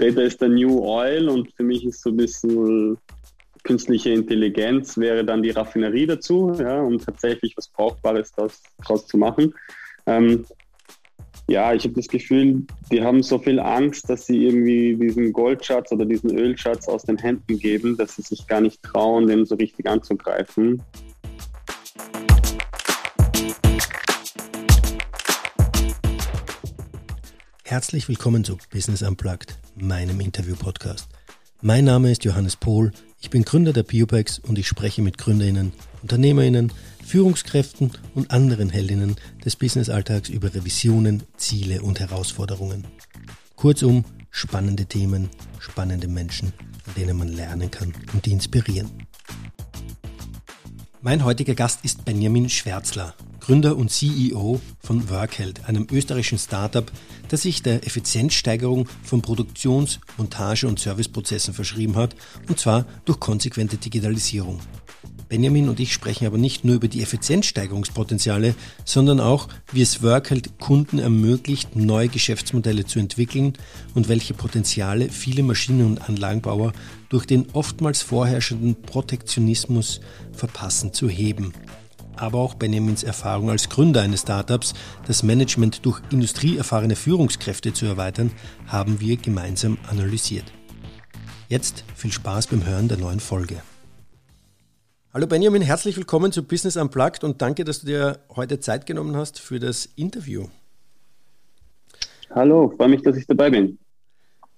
Data ist der New Oil und für mich ist so ein bisschen künstliche Intelligenz wäre dann die Raffinerie dazu, ja, um tatsächlich was Brauchbares daraus, zu machen. Ähm, ja, ich habe das Gefühl, die haben so viel Angst, dass sie irgendwie diesen Goldschatz oder diesen Ölschatz aus den Händen geben, dass sie sich gar nicht trauen, den so richtig anzugreifen. Herzlich willkommen zu Business Unplugged, meinem Interview-Podcast. Mein Name ist Johannes Pohl, ich bin Gründer der Biopex und ich spreche mit Gründerinnen, Unternehmerinnen, Führungskräften und anderen Heldinnen des Businessalltags über Revisionen, Ziele und Herausforderungen. Kurzum, spannende Themen, spannende Menschen, an denen man lernen kann und die inspirieren. Mein heutiger Gast ist Benjamin Schwärzler, Gründer und CEO von Workheld, einem österreichischen Startup, das sich der Effizienzsteigerung von Produktions-, Montage- und Serviceprozessen verschrieben hat, und zwar durch konsequente Digitalisierung. Benjamin und ich sprechen aber nicht nur über die Effizienzsteigerungspotenziale, sondern auch, wie es Workheld Kunden ermöglicht, neue Geschäftsmodelle zu entwickeln und welche Potenziale viele Maschinen- und Anlagenbauer durch den oftmals vorherrschenden Protektionismus verpassen zu heben aber auch Benjamins Erfahrung als Gründer eines Startups, das Management durch industrieerfahrene Führungskräfte zu erweitern, haben wir gemeinsam analysiert. Jetzt viel Spaß beim Hören der neuen Folge. Hallo Benjamin, herzlich willkommen zu Business Unplugged und danke, dass du dir heute Zeit genommen hast für das Interview. Hallo, freue mich, dass ich dabei bin.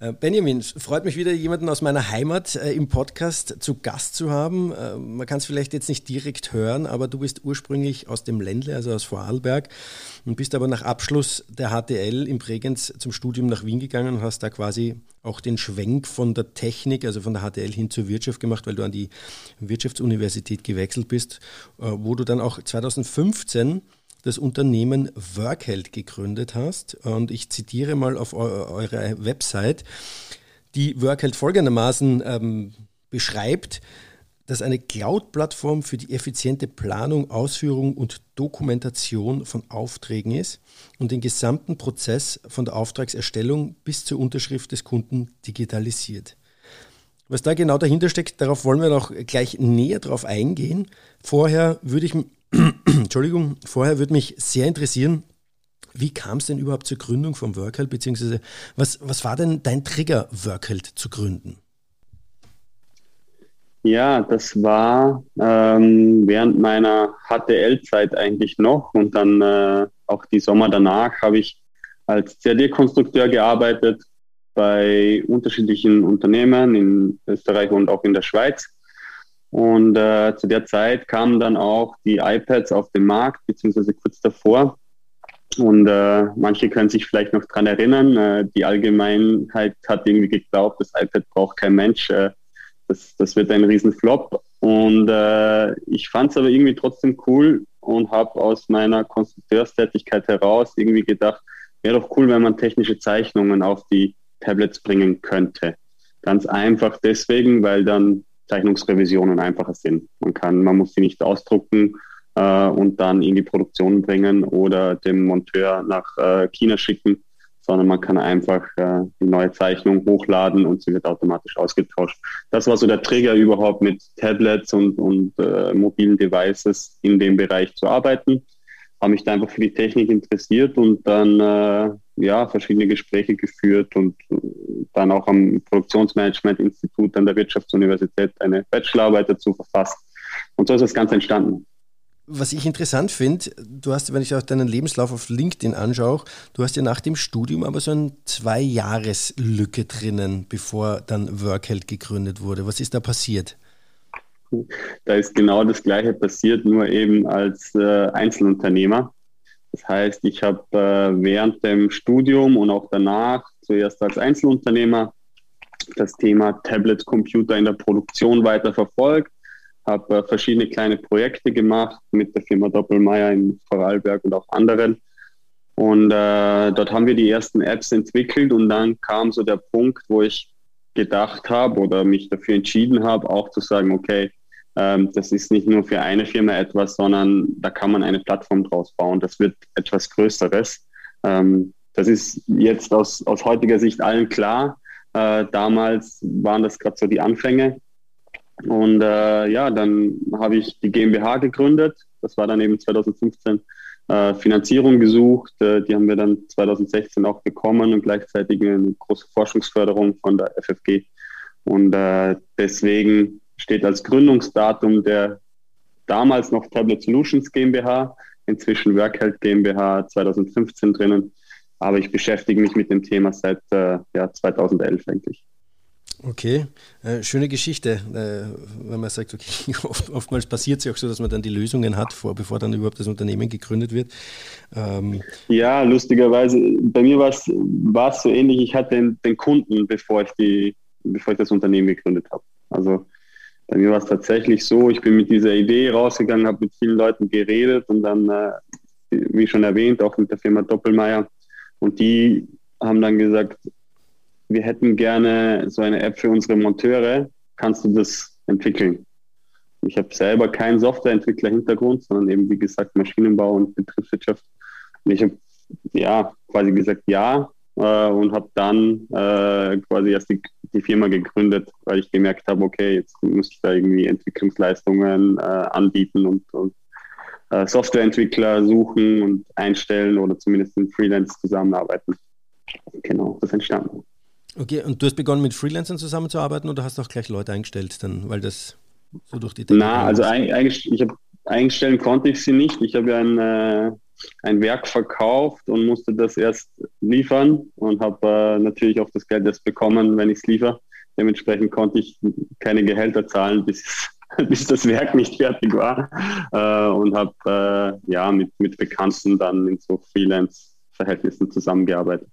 Äh, Benjamin, es freut mich wieder, jemanden aus meiner Heimat äh, im Podcast zu Gast zu haben. Äh, man kann es vielleicht jetzt nicht direkt hören, aber du bist ursprünglich aus dem Ländle, also aus Vorarlberg, und bist aber nach Abschluss der HTL in Bregenz zum Studium nach Wien gegangen und hast da quasi auch den Schwenk von der Technik, also von der HTL hin zur Wirtschaft gemacht, weil du an die Wirtschaftsuniversität gewechselt bist, wo du dann auch 2015 das Unternehmen Workheld gegründet hast. Und ich zitiere mal auf eure Website, die Workheld folgendermaßen ähm, beschreibt, dass eine Cloud-Plattform für die effiziente Planung, Ausführung und Dokumentation von Aufträgen ist und den gesamten Prozess von der Auftragserstellung bis zur Unterschrift des Kunden digitalisiert. Was da genau dahinter steckt, darauf wollen wir noch gleich näher drauf eingehen. Vorher würde ich Entschuldigung, vorher würde mich sehr interessieren, wie kam es denn überhaupt zur Gründung von Workheld, beziehungsweise was, was war denn dein Trigger, Workheld zu gründen? Ja, das war ähm, während meiner HTL-Zeit eigentlich noch und dann äh, auch die Sommer danach habe ich als CAD-Konstrukteur gearbeitet bei unterschiedlichen Unternehmen in Österreich und auch in der Schweiz. Und äh, zu der Zeit kamen dann auch die iPads auf den Markt, beziehungsweise kurz davor. Und äh, manche können sich vielleicht noch dran erinnern, äh, die Allgemeinheit hat irgendwie geglaubt, das iPad braucht kein Mensch. Äh, das, das wird ein Riesenflop. Und äh, ich fand es aber irgendwie trotzdem cool und habe aus meiner Konstrukteurstätigkeit heraus irgendwie gedacht, wäre doch cool, wenn man technische Zeichnungen auf die Tablets bringen könnte. Ganz einfach deswegen, weil dann Zeichnungsrevisionen einfacher sind. Man kann, man muss sie nicht ausdrucken äh, und dann in die Produktion bringen oder dem Monteur nach äh, China schicken, sondern man kann einfach äh, die neue Zeichnung hochladen und sie wird automatisch ausgetauscht. Das war so der Trigger überhaupt mit Tablets und, und äh, mobilen Devices in dem Bereich zu arbeiten. Habe mich da einfach für die Technik interessiert und dann äh, ja, verschiedene Gespräche geführt und dann auch am Produktionsmanagement-Institut an der Wirtschaftsuniversität eine Bachelorarbeit dazu verfasst. Und so ist das Ganze entstanden. Was ich interessant finde, du hast, wenn ich auch deinen Lebenslauf auf LinkedIn anschaue, du hast ja nach dem Studium aber so eine Zwei-Jahres-Lücke drinnen, bevor dann Workheld gegründet wurde. Was ist da passiert? Da ist genau das Gleiche passiert, nur eben als äh, Einzelunternehmer. Das heißt, ich habe äh, während dem Studium und auch danach, zuerst als Einzelunternehmer, das Thema Tablet Computer in der Produktion weiter verfolgt, habe äh, verschiedene kleine Projekte gemacht mit der Firma Doppelmeier in Vorarlberg und auch anderen. Und äh, dort haben wir die ersten Apps entwickelt und dann kam so der Punkt, wo ich gedacht habe oder mich dafür entschieden habe, auch zu sagen, okay, das ist nicht nur für eine Firma etwas, sondern da kann man eine Plattform draus bauen. Das wird etwas Größeres. Ähm, das ist jetzt aus, aus heutiger Sicht allen klar. Äh, damals waren das gerade so die Anfänge. Und äh, ja, dann habe ich die GmbH gegründet. Das war dann eben 2015 äh, Finanzierung gesucht. Äh, die haben wir dann 2016 auch bekommen und gleichzeitig eine große Forschungsförderung von der FFG. Und deswegen steht als Gründungsdatum der damals noch Tablet Solutions GmbH, inzwischen Workheld GmbH 2015 drinnen. Aber ich beschäftige mich mit dem Thema seit äh, ja, 2011 eigentlich. Okay, äh, schöne Geschichte, äh, wenn man sagt, okay, oft, oftmals passiert es ja auch so, dass man dann die Lösungen hat, vor, bevor dann überhaupt das Unternehmen gegründet wird. Ähm ja, lustigerweise, bei mir war es so ähnlich, ich hatte den, den, Kunden, bevor ich, die, bevor ich das Unternehmen gegründet habe. Also bei mir war es tatsächlich so, ich bin mit dieser Idee rausgegangen, habe mit vielen Leuten geredet und dann, äh, wie schon erwähnt, auch mit der Firma Doppelmeier. Und die haben dann gesagt, wir hätten gerne so eine App für unsere Monteure. Kannst du das entwickeln? Ich habe selber keinen Softwareentwickler-Hintergrund, sondern eben, wie gesagt, Maschinenbau und Betriebswirtschaft. Und ich habe ja quasi gesagt ja äh, und habe dann äh, quasi erst die, die, Firma gegründet, weil ich gemerkt habe, okay, jetzt muss ich da irgendwie Entwicklungsleistungen äh, anbieten und, und äh, Softwareentwickler suchen und einstellen oder zumindest in Freelance zusammenarbeiten. Genau, das ist entstanden. Okay, und du hast begonnen mit Freelancern zusammenzuarbeiten oder hast du auch gleich Leute eingestellt, dann, weil das so durch die Decke Na, also eigentlich, ich habe einstellen konnte ich sie nicht. Ich habe ja ein, äh, ein Werk verkauft und musste das erst liefern und habe äh, natürlich auch das Geld erst bekommen, wenn ich es liefere. Dementsprechend konnte ich keine Gehälter zahlen, bis, bis das Werk nicht fertig war äh, und habe äh, ja mit, mit Bekannten dann in so Freelance-Verhältnissen zusammengearbeitet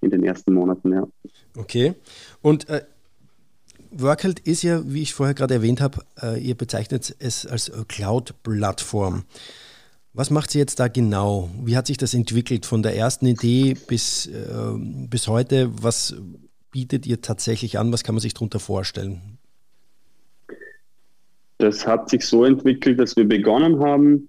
in den ersten Monaten, ja. Okay. Und äh, Workheld ist ja, wie ich vorher gerade erwähnt habe, äh, ihr bezeichnet es als Cloud-Plattform. Was macht sie jetzt da genau? Wie hat sich das entwickelt von der ersten Idee bis, äh, bis heute? Was bietet ihr tatsächlich an? Was kann man sich darunter vorstellen? Das hat sich so entwickelt, dass wir begonnen haben,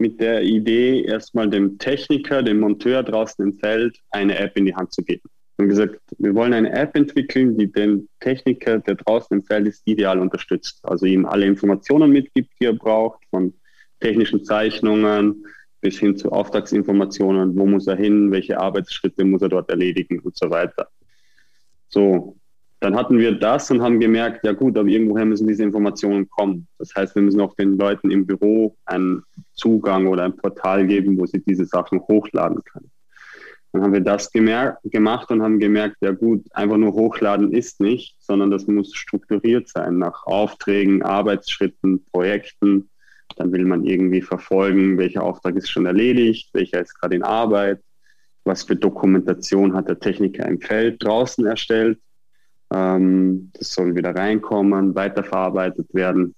mit der Idee, erstmal dem Techniker, dem Monteur draußen im Feld eine App in die Hand zu geben. Wir haben gesagt, wir wollen eine App entwickeln, die den Techniker, der draußen im Feld ist, ideal unterstützt. Also ihm alle Informationen mitgibt, die er braucht, von technischen Zeichnungen bis hin zu Auftragsinformationen, wo muss er hin, welche Arbeitsschritte muss er dort erledigen und so weiter. So, dann hatten wir das und haben gemerkt, ja gut, aber irgendwoher müssen diese Informationen kommen. Das heißt, wir müssen auch den Leuten im Büro einen Zugang oder ein Portal geben, wo sie diese Sachen hochladen können. Dann haben wir das gemacht und haben gemerkt, ja gut, einfach nur hochladen ist nicht, sondern das muss strukturiert sein nach Aufträgen, Arbeitsschritten, Projekten. Dann will man irgendwie verfolgen, welcher Auftrag ist schon erledigt, welcher ist gerade in Arbeit, was für Dokumentation hat der Techniker im Feld draußen erstellt ähm, das soll wieder reinkommen, weiterverarbeitet werden.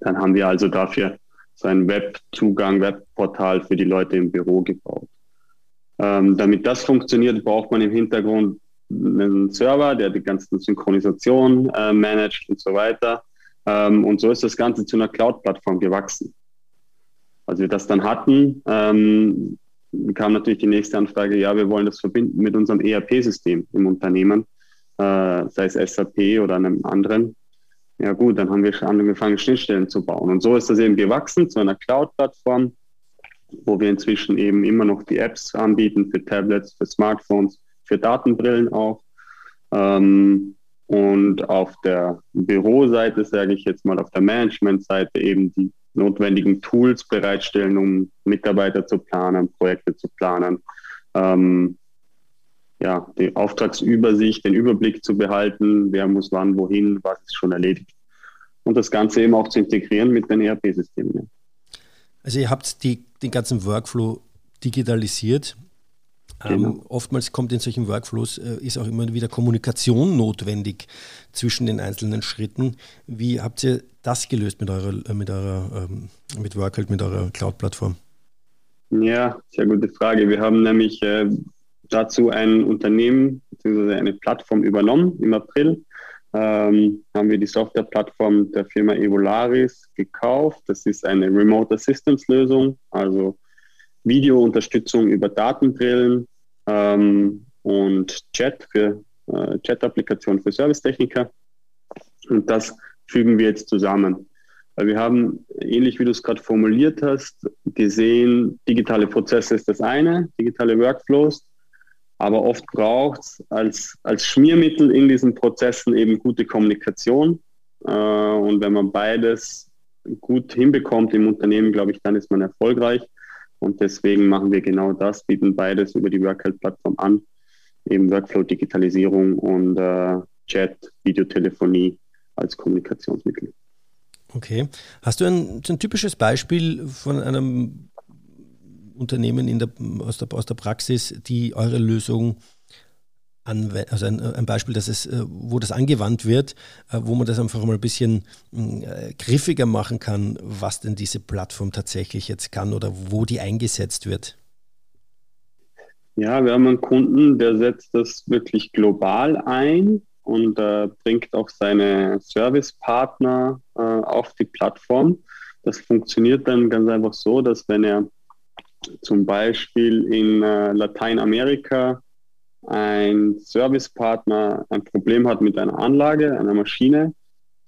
Dann haben wir also dafür so einen Webzugang, Webportal für die Leute im Büro gebaut. Ähm, damit das funktioniert, braucht man im Hintergrund einen Server, der die ganzen Synchronisation äh, managt und so weiter. Ähm, und so ist das Ganze zu einer Cloud-Plattform gewachsen. Als wir das dann hatten, ähm, kam natürlich die nächste Anfrage, ja, wir wollen das verbinden mit unserem ERP-System im Unternehmen äh, sei es SAP oder einem anderen. Ja gut, dann haben wir angefangen, Schnittstellen zu bauen. Und so ist das eben gewachsen zu einer Cloud-Plattform, wo wir inzwischen eben immer noch die Apps anbieten für Tablets, für Smartphones, für Datenbrillen auch. Ähm, und auf der Büroseite, sage ich jetzt mal, auf der Managementseite eben die notwendigen Tools bereitstellen, um Mitarbeiter zu planen, Projekte zu planen, ähm, ja, die Auftragsübersicht, den Überblick zu behalten, wer muss wann, wohin, was ist schon erledigt. Und das Ganze eben auch zu integrieren mit den ERP-Systemen. Also ihr habt die, den ganzen Workflow digitalisiert. Genau. Ähm, oftmals kommt in solchen Workflows, äh, ist auch immer wieder Kommunikation notwendig zwischen den einzelnen Schritten. Wie habt ihr das gelöst mit eurer, äh, mit eurer, ähm, mit Workhold, mit eurer Cloud-Plattform? Ja, sehr gute Frage. Wir haben nämlich äh, dazu ein Unternehmen bzw. eine Plattform übernommen im April. Ähm, haben wir die Softwareplattform der Firma Evolaris gekauft. Das ist eine Remote Assistance Lösung, also Videounterstützung über Datenbrillen ähm, und Chat für äh, Chat-Applikation für Servicetechniker. Und das fügen wir jetzt zusammen. Weil wir haben, ähnlich wie du es gerade formuliert hast, gesehen, digitale Prozesse ist das eine, digitale Workflows, aber oft braucht es als, als Schmiermittel in diesen Prozessen eben gute Kommunikation. Äh, und wenn man beides gut hinbekommt im Unternehmen, glaube ich, dann ist man erfolgreich. Und deswegen machen wir genau das, bieten beides über die Workhelp-Plattform an, eben Workflow-Digitalisierung und äh, Chat, Videotelefonie als Kommunikationsmittel. Okay. Hast du ein, ein typisches Beispiel von einem Unternehmen der, aus, der, aus der Praxis, die eure Lösung also ein, ein, Beispiel, dass es, äh, wo das angewandt wird, äh, wo man das einfach mal ein bisschen äh, griffiger machen kann, was denn diese Plattform tatsächlich jetzt kann oder wo die eingesetzt wird? Ja, wir haben einen Kunden, der setzt das wirklich global ein und äh, bringt auch seine Servicepartner äh, auf die Plattform. Das funktioniert dann ganz einfach so, dass wenn er zum Beispiel in äh, Lateinamerika ein Servicepartner ein Problem hat mit einer Anlage, einer Maschine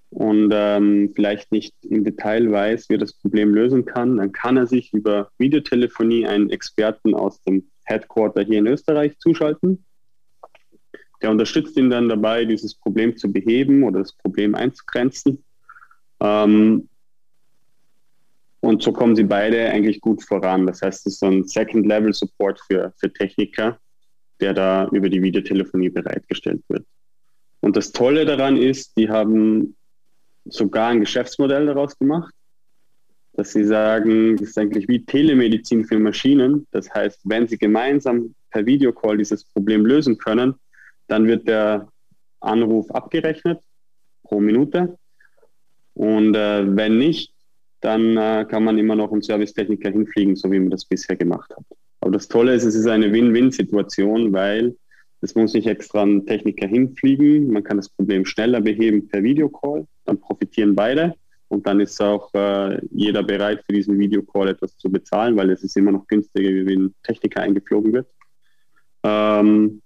und ähm, vielleicht nicht im Detail weiß, wie er das Problem lösen kann, dann kann er sich über Videotelefonie einen Experten aus dem Headquarter hier in Österreich zuschalten der unterstützt ihn dann dabei, dieses Problem zu beheben oder das Problem einzugrenzen. Ähm, und so kommen sie beide eigentlich gut voran. Das heißt, es ist so ein Second-Level-Support für, für Techniker, der da über die Videotelefonie bereitgestellt wird. Und das Tolle daran ist, die haben sogar ein Geschäftsmodell daraus gemacht, dass sie sagen, das ist eigentlich wie Telemedizin für Maschinen. Das heißt, wenn sie gemeinsam per Videocall dieses Problem lösen können, dann wird der Anruf abgerechnet pro Minute. Und äh, wenn nicht, dann äh, kann man immer noch einen Servicetechniker hinfliegen, so wie man das bisher gemacht hat. Aber das Tolle ist, es ist eine Win-Win-Situation, weil es muss nicht extra ein Techniker hinfliegen. Man kann das Problem schneller beheben per Videocall. Dann profitieren beide. Und dann ist auch äh, jeder bereit, für diesen Videocall etwas zu bezahlen, weil es ist immer noch günstiger, wie wenn ein Techniker eingeflogen wird. Ähm,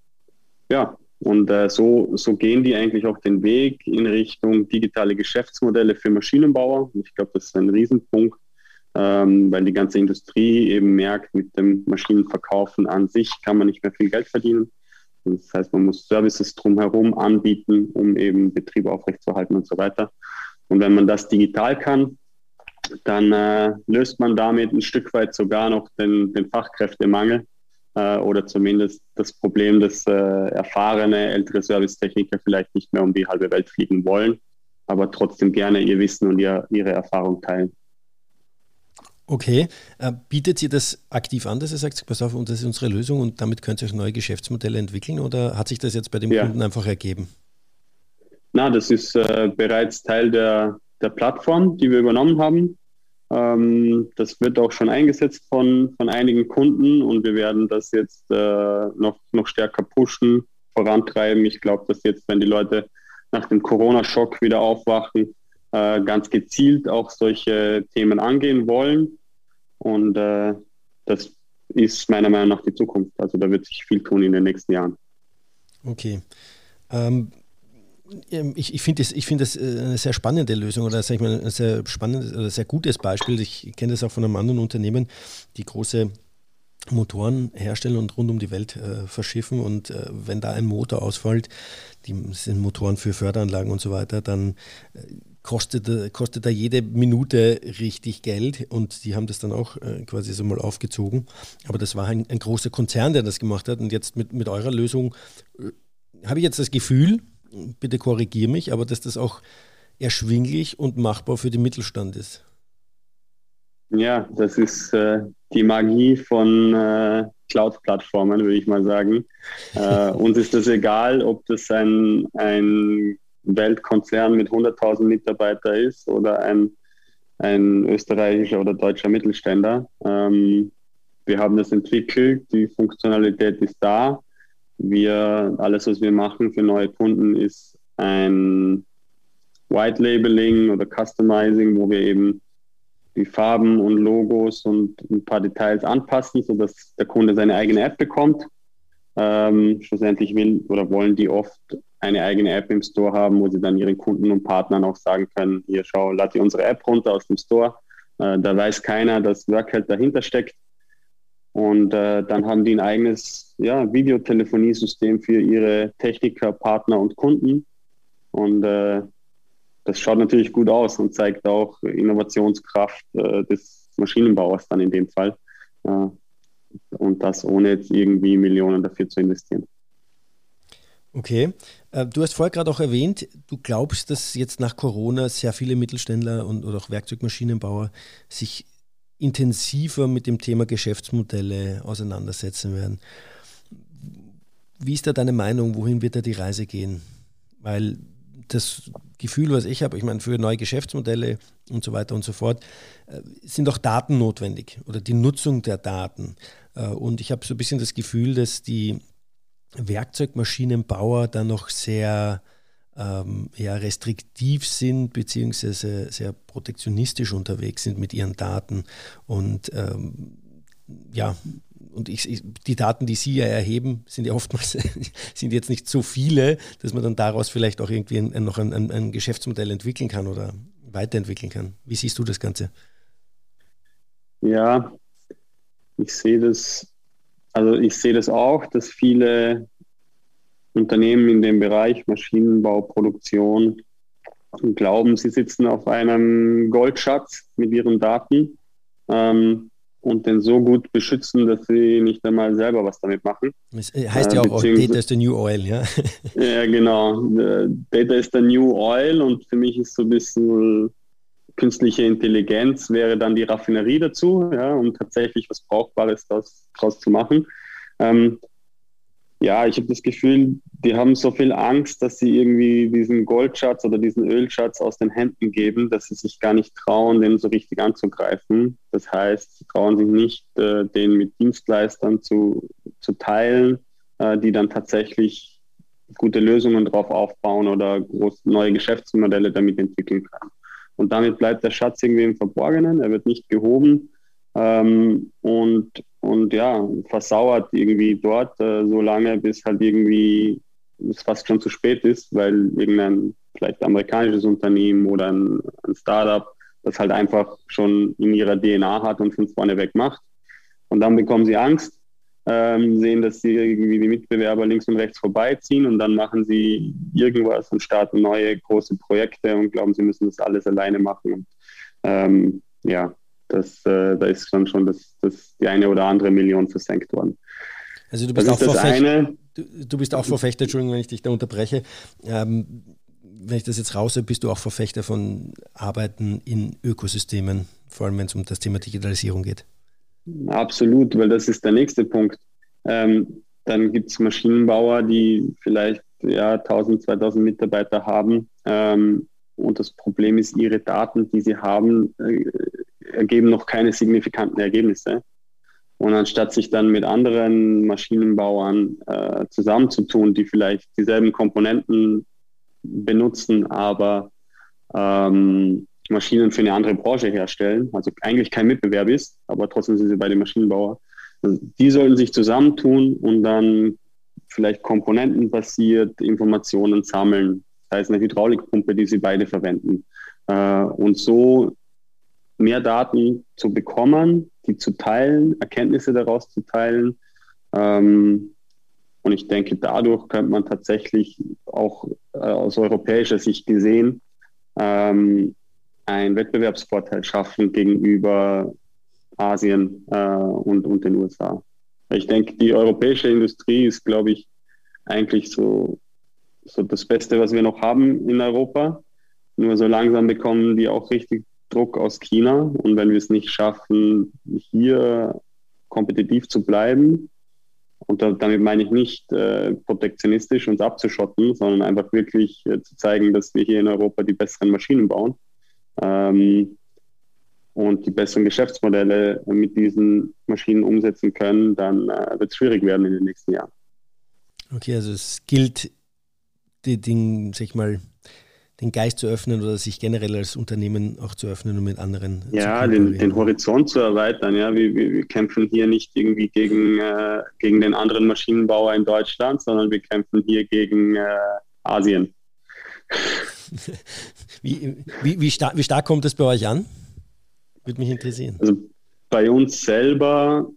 ja, und äh, so, so gehen die eigentlich auch den Weg in Richtung digitale Geschäftsmodelle für Maschinenbauer. Ich glaube, das ist ein Riesenpunkt, ähm, weil die ganze Industrie eben merkt, mit dem Maschinenverkaufen an sich kann man nicht mehr viel Geld verdienen. Das heißt, man muss Services drumherum anbieten, um eben Betriebe aufrechtzuerhalten und so weiter. Und wenn man das digital kann, dann äh, löst man damit ein Stück weit sogar noch den, den Fachkräftemangel, äh, oder zumindest das Problem, dass äh, erfahrene ältere Servicetechniker vielleicht nicht mehr um die halbe Welt fliegen wollen, aber trotzdem gerne ihr Wissen und ihr, ihre Erfahrung teilen. Okay, äh, bietet ihr das aktiv an, dass ihr sagt, pass auf, das ist unsere Lösung und damit könnt ihr euch neue Geschäftsmodelle entwickeln oder hat sich das jetzt bei dem ja. Kunden einfach ergeben? Na, das ist äh, bereits Teil der, der Plattform, die wir übernommen haben. Ähm, das wird auch schon eingesetzt von, von einigen Kunden und wir werden das jetzt äh, noch, noch stärker pushen, vorantreiben. Ich glaube, dass jetzt, wenn die Leute nach dem Corona-Schock wieder aufwachen, äh, ganz gezielt auch solche Themen angehen wollen. Und äh, das ist meiner Meinung nach die Zukunft. Also da wird sich viel tun in den nächsten Jahren. Okay. Ähm, ähm, ich, ich finde das, find das äh, eine sehr spannende Lösung oder sag ich mal, ein sehr spannendes oder sehr gutes Beispiel. Ich kenne das auch von einem anderen Unternehmen, die große Motoren herstellen und rund um die Welt äh, verschiffen. Und äh, wenn da ein Motor ausfällt, die sind Motoren für Förderanlagen und so weiter, dann äh, kostet, äh, kostet da jede Minute richtig Geld. Und die haben das dann auch äh, quasi so mal aufgezogen. Aber das war ein, ein, großer Konzern, der das gemacht hat. Und jetzt mit, mit eurer Lösung habe ich jetzt das Gefühl, bitte korrigiere mich, aber dass das auch erschwinglich und machbar für den Mittelstand ist. Ja, das ist äh, die Magie von äh, Cloud-Plattformen, würde ich mal sagen. Äh, uns ist das egal, ob das ein, ein Weltkonzern mit 100.000 Mitarbeitern ist oder ein, ein österreichischer oder deutscher Mittelständler. Ähm, wir haben das entwickelt, die Funktionalität ist da. Wir, alles, was wir machen für neue Kunden, ist ein White Labeling oder Customizing, wo wir eben die Farben und Logos und ein paar Details anpassen, sodass der Kunde seine eigene App bekommt. Ähm, schlussendlich will oder wollen die oft eine eigene App im Store haben, wo sie dann ihren Kunden und Partnern auch sagen können, hier schau, lad dir unsere App runter aus dem Store. Äh, da weiß keiner, dass Workhead dahinter steckt. Und äh, dann haben die ein eigenes ja, Videotelefoniesystem für ihre Techniker, Partner und Kunden. Und äh, das schaut natürlich gut aus und zeigt auch Innovationskraft äh, des Maschinenbauers dann in dem Fall. Äh, und das ohne jetzt irgendwie Millionen dafür zu investieren. Okay. Äh, du hast vorher gerade auch erwähnt, du glaubst, dass jetzt nach Corona sehr viele Mittelständler und oder auch Werkzeugmaschinenbauer sich intensiver mit dem Thema Geschäftsmodelle auseinandersetzen werden. Wie ist da deine Meinung? Wohin wird da die Reise gehen? Weil das Gefühl, was ich habe, ich meine, für neue Geschäftsmodelle und so weiter und so fort, äh, sind auch Daten notwendig oder die Nutzung der Daten. Äh, und ich habe so ein bisschen das Gefühl, dass die Werkzeugmaschinenbauer da noch sehr ähm, ja, restriktiv sind beziehungsweise sehr protektionistisch unterwegs sind mit ihren Daten. Und ähm, ja, und ich, ich, die Daten, die Sie ja erheben, sind ja oftmals sind jetzt nicht so viele, dass man dann daraus vielleicht auch irgendwie ein, noch ein, ein, ein Geschäftsmodell entwickeln kann oder weiterentwickeln kann. Wie siehst du das Ganze? Ja, ich sehe das, also ich sehe das auch, dass viele Unternehmen in dem Bereich Maschinenbau, Produktion glauben, sie sitzen auf einem Goldschatz mit ihren Daten ähm, und den so gut beschützen, dass sie nicht einmal selber was damit machen. Das heißt ja auch, Data is the new oil, ja? ja, genau. Data is the new oil und für mich ist so ein bisschen künstliche Intelligenz wäre dann die Raffinerie dazu, ja, um tatsächlich was Brauchbares daraus zu machen. Ähm, ja, ich habe das Gefühl, die haben so viel Angst, dass sie irgendwie diesen Goldschatz oder diesen Ölschatz aus den Händen geben, dass sie sich gar nicht trauen, den so richtig anzugreifen. Das heißt, sie trauen sich nicht, äh, den mit Dienstleistern zu, zu teilen, äh, die dann tatsächlich gute Lösungen drauf aufbauen oder groß, neue Geschäftsmodelle damit entwickeln können. Und damit bleibt der Schatz irgendwie im Verborgenen, er wird nicht gehoben ähm, und, und ja, versauert irgendwie dort äh, so lange, bis halt irgendwie es fast schon zu spät ist, weil irgendein vielleicht amerikanisches Unternehmen oder ein, ein Startup das halt einfach schon in ihrer DNA hat und von vorne weg macht. Und dann bekommen sie Angst, ähm, sehen, dass sie irgendwie die Mitbewerber links und rechts vorbeiziehen und dann machen sie irgendwas und starten neue große Projekte und glauben, sie müssen das alles alleine machen. Und, ähm, ja, das, äh, da ist dann schon das, das, die eine oder andere Million versenkt worden. Also du bist, auch Verfechter, du, du, bist auch Verfechter, Entschuldigung, wenn ich dich da unterbreche. Ähm, wenn ich das jetzt raushöre, bist du auch Verfechter von Arbeiten in Ökosystemen, vor allem wenn es um das Thema Digitalisierung geht. Absolut, weil das ist der nächste Punkt. Ähm, dann gibt es Maschinenbauer, die vielleicht ja, 1000, 2000 Mitarbeiter haben. Ähm, und das Problem ist, ihre Daten, die sie haben, äh, ergeben noch keine signifikanten Ergebnisse. Und anstatt sich dann mit anderen Maschinenbauern äh, zusammenzutun, die vielleicht dieselben Komponenten benutzen, aber ähm, Maschinen für eine andere Branche herstellen, also eigentlich kein Mitbewerb ist, aber trotzdem sind sie bei den Maschinenbauern. Also die sollten sich zusammentun und dann vielleicht komponentenbasiert Informationen sammeln. Das heißt eine Hydraulikpumpe, die sie beide verwenden. Äh, und so mehr Daten zu bekommen, die zu teilen, Erkenntnisse daraus zu teilen. Ähm, und ich denke, dadurch könnte man tatsächlich auch äh, aus europäischer Sicht gesehen ähm, einen Wettbewerbsvorteil schaffen gegenüber Asien äh, und, und den USA. Ich denke, die europäische Industrie ist, glaube ich, eigentlich so, so das Beste, was wir noch haben in Europa. Nur so langsam bekommen die auch richtig Druck aus China. Und wenn wir es nicht schaffen, hier kompetitiv zu bleiben, und damit meine ich nicht äh, protektionistisch uns abzuschotten, sondern einfach wirklich äh, zu zeigen, dass wir hier in Europa die besseren Maschinen bauen ähm, und die besseren Geschäftsmodelle mit diesen Maschinen umsetzen können, dann äh, wird es schwierig werden in den nächsten Jahren. Okay, also es gilt, die Dinge, sag ich mal, den Geist zu öffnen oder sich generell als Unternehmen auch zu öffnen und mit anderen. Ja, den, den, Horizont zu erweitern. Ja, wir, wir, wir kämpfen hier nicht irgendwie gegen, äh, gegen den anderen Maschinenbauer in Deutschland, sondern wir kämpfen hier gegen äh, Asien. Wie, wie, wie, stark, wie stark kommt es bei euch an? Würde mich interessieren. Also bei uns selber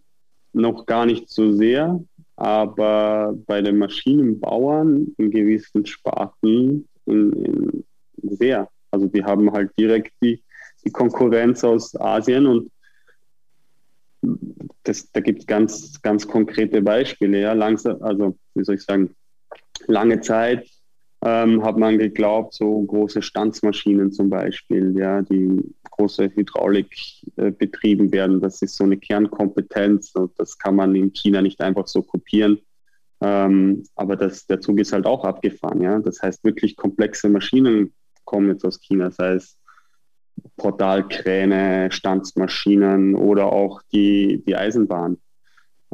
noch gar nicht so sehr, aber bei den Maschinenbauern in gewissen Sparten in, in sehr. Also die haben halt direkt die, die Konkurrenz aus Asien und das, da gibt es ganz, ganz konkrete Beispiele. Ja. Langsam, also wie soll ich sagen, lange Zeit ähm, hat man geglaubt, so große Stanzmaschinen zum Beispiel, ja, die große Hydraulik äh, betrieben werden, das ist so eine Kernkompetenz und das kann man in China nicht einfach so kopieren. Ähm, aber das, der Zug ist halt auch abgefahren, ja. Das heißt, wirklich komplexe Maschinen kommen jetzt aus China, sei es Portalkräne, Stanzmaschinen oder auch die, die Eisenbahn.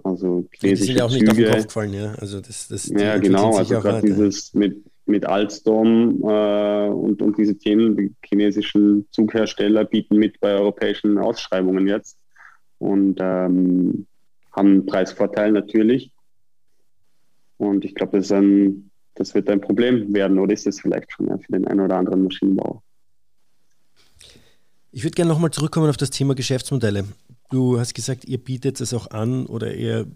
Also die sind ja auch nicht Züge. auf den Kopf gefallen, ja. Also das, das ja, genau. Also gerade dieses mit, mit Alstom äh, und, und diese Themen, die chinesischen Zughersteller bieten mit bei europäischen Ausschreibungen jetzt und ähm, haben einen Preisvorteil natürlich. Und ich glaube, das, das wird ein Problem werden oder ist es vielleicht schon ja, für den einen oder anderen Maschinenbauer. Ich würde gerne nochmal zurückkommen auf das Thema Geschäftsmodelle. Du hast gesagt, ihr bietet es auch an oder ihr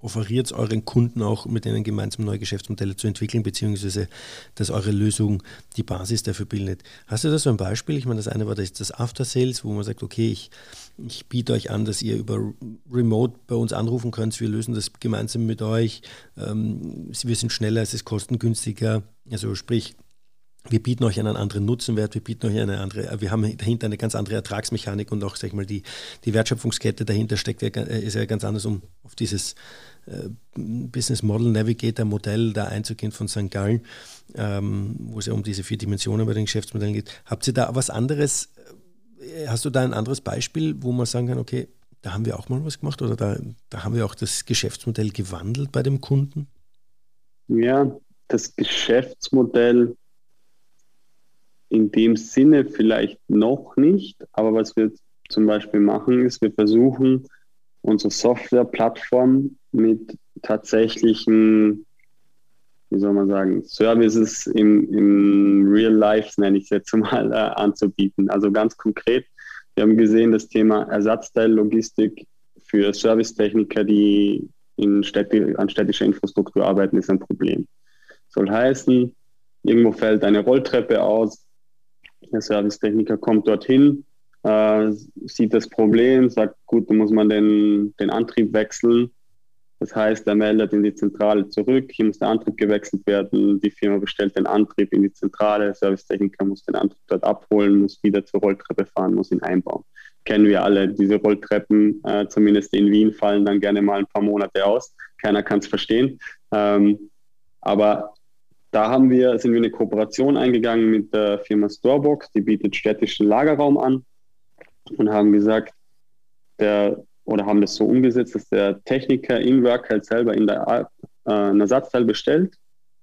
offeriert es euren Kunden auch, mit denen gemeinsam neue Geschäftsmodelle zu entwickeln, beziehungsweise dass eure Lösung die Basis dafür bildet. Hast du da so ein Beispiel? Ich meine, das eine war das, das After Sales, wo man sagt, okay, ich, ich biete euch an, dass ihr über Remote bei uns anrufen könnt, wir lösen das gemeinsam mit euch, ähm, wir sind schneller, es ist kostengünstiger, also sprich, wir bieten euch einen anderen Nutzenwert, wir bieten euch eine andere, wir haben dahinter eine ganz andere Ertragsmechanik und auch, sag ich mal, die, die Wertschöpfungskette dahinter steckt, ist ja ganz anders, um auf dieses äh, Business Model Navigator Modell da einzugehen von St. Gallen, ähm, wo es ja um diese vier Dimensionen bei den Geschäftsmodellen geht. Habt ihr da was anderes, äh, hast du da ein anderes Beispiel, wo man sagen kann, okay, da haben wir auch mal was gemacht oder da, da haben wir auch das Geschäftsmodell gewandelt bei dem Kunden? Ja, das Geschäftsmodell in dem Sinne vielleicht noch nicht, aber was wir zum Beispiel machen, ist, wir versuchen, unsere Softwareplattform mit tatsächlichen, wie soll man sagen, Services im, im Real Life, nenne ich es jetzt mal, äh, anzubieten. Also ganz konkret, wir haben gesehen, das Thema Ersatzteillogistik für Servicetechniker, die in Städte, an städtischer Infrastruktur arbeiten, ist ein Problem. Soll heißen, irgendwo fällt eine Rolltreppe aus, der Servicetechniker kommt dorthin, äh, sieht das Problem, sagt, gut, da muss man den, den Antrieb wechseln. Das heißt, er meldet in die Zentrale zurück, hier muss der Antrieb gewechselt werden, die Firma bestellt den Antrieb in die Zentrale, der Servicetechniker muss den Antrieb dort abholen, muss wieder zur Rolltreppe fahren, muss ihn einbauen. Kennen wir alle, diese Rolltreppen, äh, zumindest in Wien, fallen dann gerne mal ein paar Monate aus. Keiner kann es verstehen. Ähm, aber da haben wir, sind wir eine Kooperation eingegangen mit der Firma Storebox, die bietet städtischen Lagerraum an. Und haben gesagt, der, oder haben das so umgesetzt, dass der Techniker im Work halt selber in der, äh, ein Ersatzteil bestellt,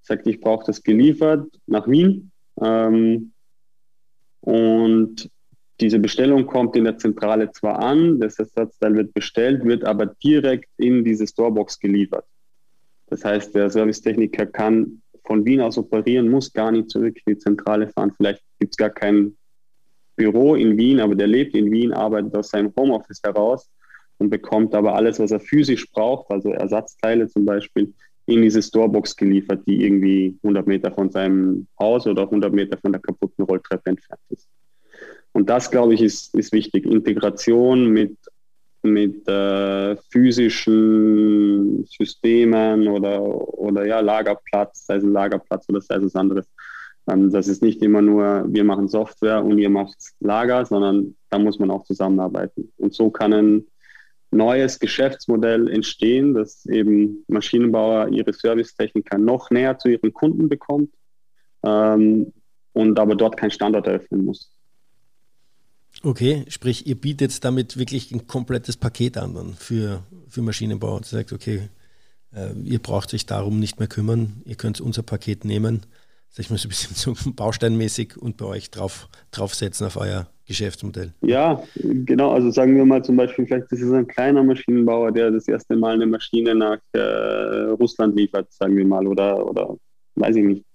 sagt, ich brauche das geliefert nach Wien. Ähm, und diese Bestellung kommt in der Zentrale zwar an, das Ersatzteil wird bestellt, wird aber direkt in diese Storebox geliefert. Das heißt, der Servicetechniker kann von Wien aus operieren, muss gar nicht zurück in die Zentrale fahren. Vielleicht gibt es gar kein Büro in Wien, aber der lebt in Wien, arbeitet aus seinem Homeoffice heraus und bekommt aber alles, was er physisch braucht, also Ersatzteile zum Beispiel, in diese Storebox geliefert, die irgendwie 100 Meter von seinem Haus oder 100 Meter von der kaputten Rolltreppe entfernt ist. Und das, glaube ich, ist, ist wichtig. Integration mit mit äh, physischen Systemen oder, oder ja, Lagerplatz, sei es ein Lagerplatz oder sei es was anderes. Ähm, das ist nicht immer nur, wir machen Software und ihr macht Lager, sondern da muss man auch zusammenarbeiten. Und so kann ein neues Geschäftsmodell entstehen, dass eben Maschinenbauer ihre Servicetechniker noch näher zu ihren Kunden bekommt ähm, und aber dort kein Standort eröffnen muss. Okay, sprich, ihr bietet damit wirklich ein komplettes Paket an dann für, für Maschinenbauer und sagt, okay, äh, ihr braucht sich darum nicht mehr kümmern, ihr könnt unser Paket nehmen, sag ich mal so ein bisschen so bausteinmäßig und bei euch drauf, draufsetzen auf euer Geschäftsmodell? Ja, genau. Also sagen wir mal zum Beispiel, vielleicht ist es ein kleiner Maschinenbauer, der das erste Mal eine Maschine nach äh, Russland liefert, sagen wir mal, oder, oder weiß ich nicht.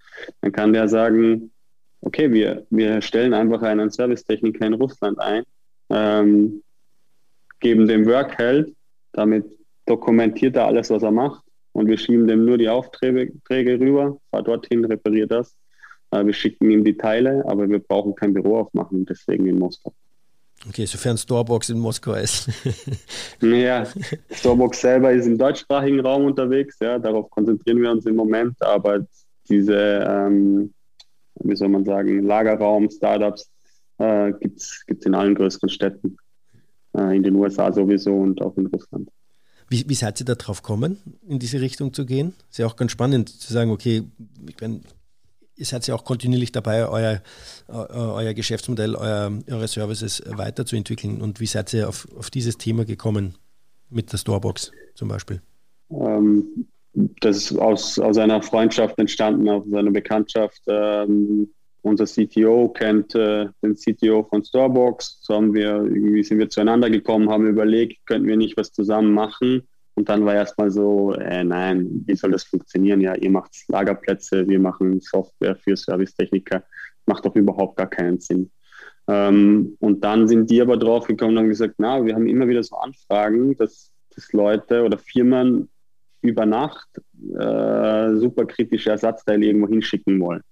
Dann kann der sagen, okay, wir, wir stellen einfach einen Servicetechniker in Russland ein, ähm, geben dem Workheld, damit dokumentiert er alles, was er macht und wir schieben dem nur die Aufträge rüber, fahr dorthin, repariert das. Äh, wir schicken ihm die Teile, aber wir brauchen kein Büro aufmachen, deswegen in Moskau. Okay, sofern Storebox in Moskau ist. ja, Storebox selber ist im deutschsprachigen Raum unterwegs, ja, darauf konzentrieren wir uns im Moment, aber diese, ähm, wie soll man sagen, Lagerraum, Startups äh, gibt es in allen größeren Städten, äh, in den USA sowieso und auch in Russland. Wie, wie seid ihr da drauf gekommen, in diese Richtung zu gehen? Ist ja auch ganz spannend zu sagen, okay, ich meine, ihr seid ja auch kontinuierlich dabei, euer, euer Geschäftsmodell, euer, eure Services weiterzuentwickeln. Und wie seid ihr auf, auf dieses Thema gekommen mit der Storebox zum Beispiel? Ähm, das ist aus, aus einer Freundschaft entstanden, aus einer Bekanntschaft. Ähm, unser CTO kennt äh, den CTO von Storebox. So haben wir, irgendwie sind wir zueinander gekommen, haben überlegt, könnten wir nicht was zusammen machen. Und dann war erstmal so, äh, nein, wie soll das funktionieren? Ja, ihr macht Lagerplätze, wir machen Software für Servicetechniker. Macht doch überhaupt gar keinen Sinn. Ähm, und dann sind die aber drauf gekommen und haben gesagt, na, wir haben immer wieder so Anfragen, dass, dass Leute oder Firmen über Nacht äh, superkritische Ersatzteile irgendwo hinschicken wollen.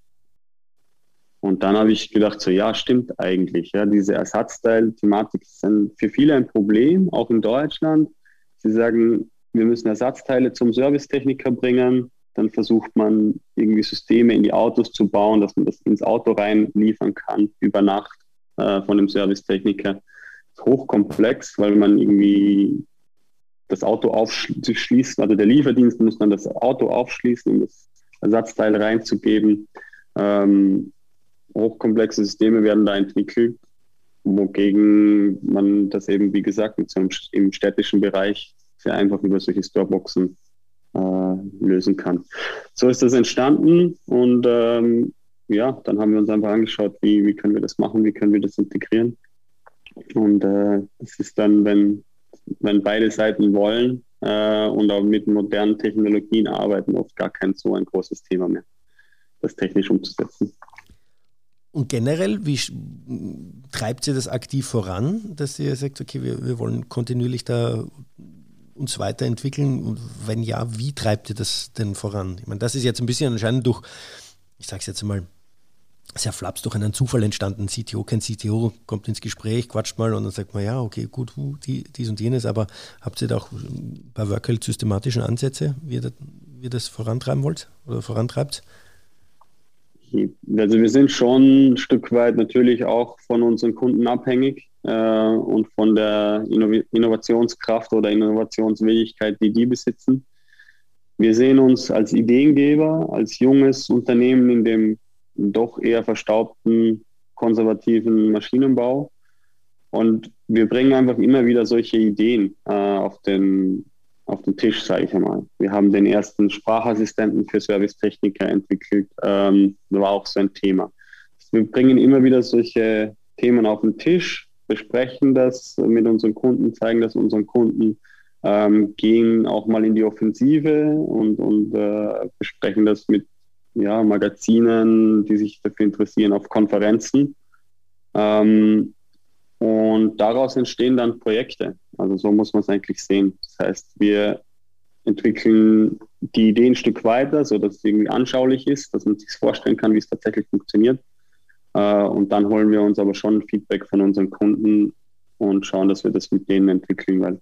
Und dann habe ich gedacht, so ja, stimmt eigentlich. Ja, diese Ersatzteil-Thematik ist für viele ein Problem, auch in Deutschland. Sie sagen, wir müssen Ersatzteile zum Servicetechniker bringen. Dann versucht man irgendwie Systeme in die Autos zu bauen, dass man das ins Auto rein liefern kann über Nacht äh, von dem Servicetechniker. Hochkomplex, weil man irgendwie das Auto aufschließt, also der Lieferdienst muss dann das Auto aufschließen, um das Ersatzteil reinzugeben. Ähm, hochkomplexe Systeme werden da entwickelt, wogegen man das eben, wie gesagt, so im städtischen Bereich sehr einfach über solche Storeboxen äh, lösen kann. So ist das entstanden und ähm, ja, dann haben wir uns einfach angeschaut, wie, wie können wir das machen, wie können wir das integrieren. Und äh, das ist dann, wenn, wenn beide Seiten wollen äh, und auch mit modernen Technologien arbeiten, oft gar kein so ein großes Thema mehr, das technisch umzusetzen. Und generell, wie treibt ihr das aktiv voran, dass ihr sagt, okay, wir, wir wollen kontinuierlich da uns weiterentwickeln? Und wenn ja, wie treibt ihr das denn voran? Ich meine, das ist jetzt ein bisschen anscheinend durch, ich sage es jetzt mal, sehr flaps durch einen Zufall entstanden. CTO kein CTO, kommt ins Gespräch, quatscht mal und dann sagt man, ja, okay, gut, die, dies und jenes, aber habt ihr da auch bei Workheld systematischen Ansätze, wie ihr, das, wie ihr das vorantreiben wollt oder vorantreibt? Also wir sind schon ein Stück weit natürlich auch von unseren Kunden abhängig äh, und von der Inno Innovationskraft oder Innovationsfähigkeit, die die besitzen. Wir sehen uns als Ideengeber, als junges Unternehmen in dem doch eher verstaubten konservativen Maschinenbau. Und wir bringen einfach immer wieder solche Ideen äh, auf den auf den Tisch, sage ich einmal. Wir haben den ersten Sprachassistenten für Servicetechniker entwickelt. Ähm, das war auch so ein Thema. Wir bringen immer wieder solche Themen auf den Tisch, besprechen das mit unseren Kunden, zeigen das unseren Kunden, ähm, gehen auch mal in die Offensive und, und äh, besprechen das mit ja, Magazinen, die sich dafür interessieren, auf Konferenzen. Ähm, und daraus entstehen dann Projekte. Also so muss man es eigentlich sehen. Das heißt, wir entwickeln die Idee ein Stück weiter, sodass es irgendwie anschaulich ist, dass man sich vorstellen kann, wie es tatsächlich funktioniert. Äh, und dann holen wir uns aber schon Feedback von unseren Kunden und schauen, dass wir das mit denen entwickeln, weil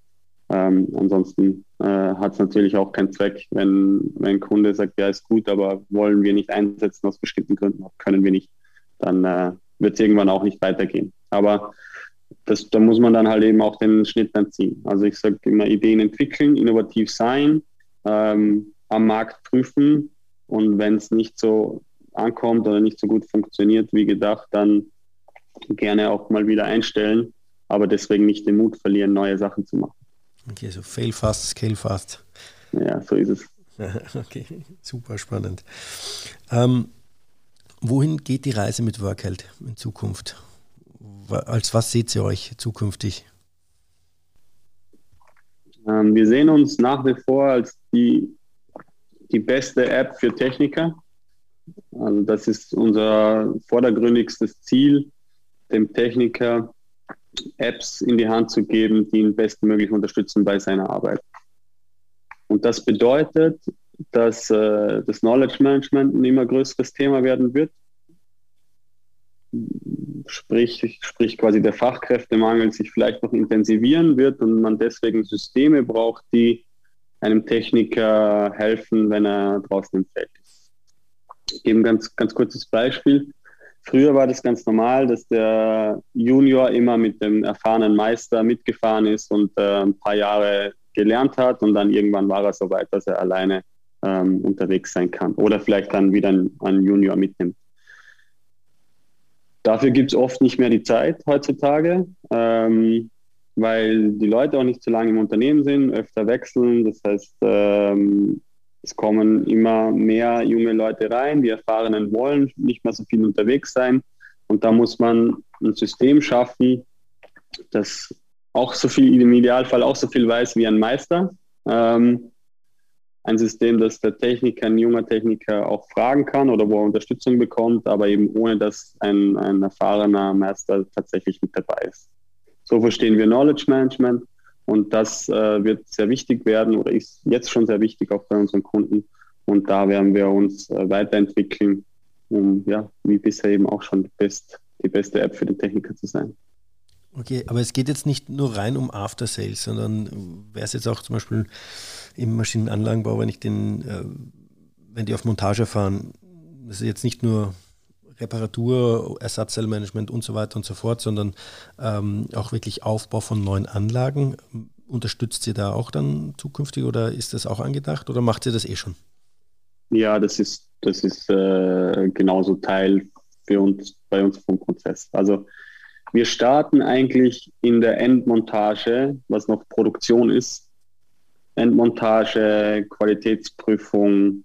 ähm, ansonsten äh, hat es natürlich auch keinen Zweck, wenn, wenn ein Kunde sagt, ja, ist gut, aber wollen wir nicht einsetzen aus bestimmten Gründen, können wir nicht, dann äh, wird es irgendwann auch nicht weitergehen. Aber das, da muss man dann halt eben auch den Schnitt dann ziehen. Also ich sage immer Ideen entwickeln, innovativ sein, ähm, am Markt prüfen und wenn es nicht so ankommt oder nicht so gut funktioniert wie gedacht, dann gerne auch mal wieder einstellen, aber deswegen nicht den Mut verlieren, neue Sachen zu machen. Okay, so fail fast, scale fast. Ja, so ist es. okay, super spannend. Ähm, Wohin geht die Reise mit Workheld in Zukunft? Als was seht ihr euch zukünftig? Ähm, wir sehen uns nach wie vor als die, die beste App für Techniker. Also das ist unser vordergründigstes Ziel, dem Techniker Apps in die Hand zu geben, die ihn bestmöglich unterstützen bei seiner Arbeit. Und das bedeutet, dass äh, das Knowledge Management ein immer größeres Thema werden wird. Sprich, sprich quasi der Fachkräftemangel sich vielleicht noch intensivieren wird und man deswegen Systeme braucht, die einem Techniker helfen, wenn er draußen im Feld ist. Ich gebe ein ganz, ganz kurzes Beispiel. Früher war das ganz normal, dass der Junior immer mit dem erfahrenen Meister mitgefahren ist und äh, ein paar Jahre gelernt hat und dann irgendwann war er so weit, dass er alleine ähm, unterwegs sein kann oder vielleicht dann wieder einen, Junior mitnimmt. Dafür gibt es oft nicht mehr die Zeit heutzutage, ähm, weil die Leute auch nicht so lange im Unternehmen sind, öfter wechseln. Das heißt, ähm, es kommen immer mehr junge Leute rein, die Erfahrenen wollen nicht mehr so viel unterwegs sein. Und da muss man ein System schaffen, das auch so viel, im Idealfall auch so viel weiß wie ein Meister. Ähm, ein System, das der Techniker, ein junger Techniker auch fragen kann oder wo er Unterstützung bekommt, aber eben ohne, dass ein, ein erfahrener Meister tatsächlich mit dabei ist. So verstehen wir Knowledge Management und das äh, wird sehr wichtig werden oder ist jetzt schon sehr wichtig auch bei unseren Kunden. Und da werden wir uns äh, weiterentwickeln, um ja, wie bisher eben auch schon die, best, die beste App für den Techniker zu sein. Okay, aber es geht jetzt nicht nur rein um After Sales, sondern wäre es jetzt auch zum Beispiel im Maschinenanlagenbau, wenn ich den, äh, wenn die auf Montage fahren, das ist jetzt nicht nur Reparatur, Ersatzteilmanagement und so weiter und so fort, sondern ähm, auch wirklich Aufbau von neuen Anlagen. Unterstützt ihr da auch dann zukünftig oder ist das auch angedacht oder macht ihr das eh schon? Ja, das ist, das ist äh, genauso Teil für uns, bei uns vom Prozess. Also wir starten eigentlich in der Endmontage, was noch Produktion ist. Endmontage, Qualitätsprüfung,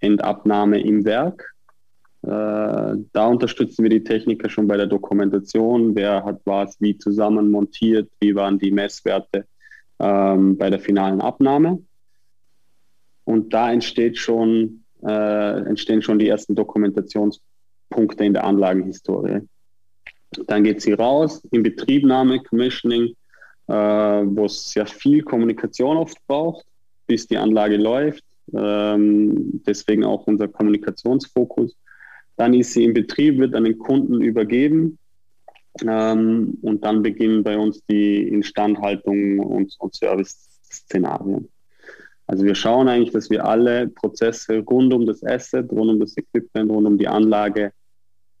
Endabnahme im Werk. Äh, da unterstützen wir die Techniker schon bei der Dokumentation. Wer hat was wie zusammen montiert, wie waren die Messwerte ähm, bei der finalen Abnahme. Und da entsteht schon, äh, entstehen schon die ersten Dokumentationspunkte in der Anlagenhistorie. Dann geht sie raus in Betriebnahme, Commissioning, äh, wo es sehr viel Kommunikation oft braucht, bis die Anlage läuft. Ähm, deswegen auch unser Kommunikationsfokus. Dann ist sie in Betrieb, wird an den Kunden übergeben. Ähm, und dann beginnen bei uns die Instandhaltung und, und Service-Szenarien. Also wir schauen eigentlich, dass wir alle Prozesse rund um das Asset, rund um das Equipment, rund um die Anlage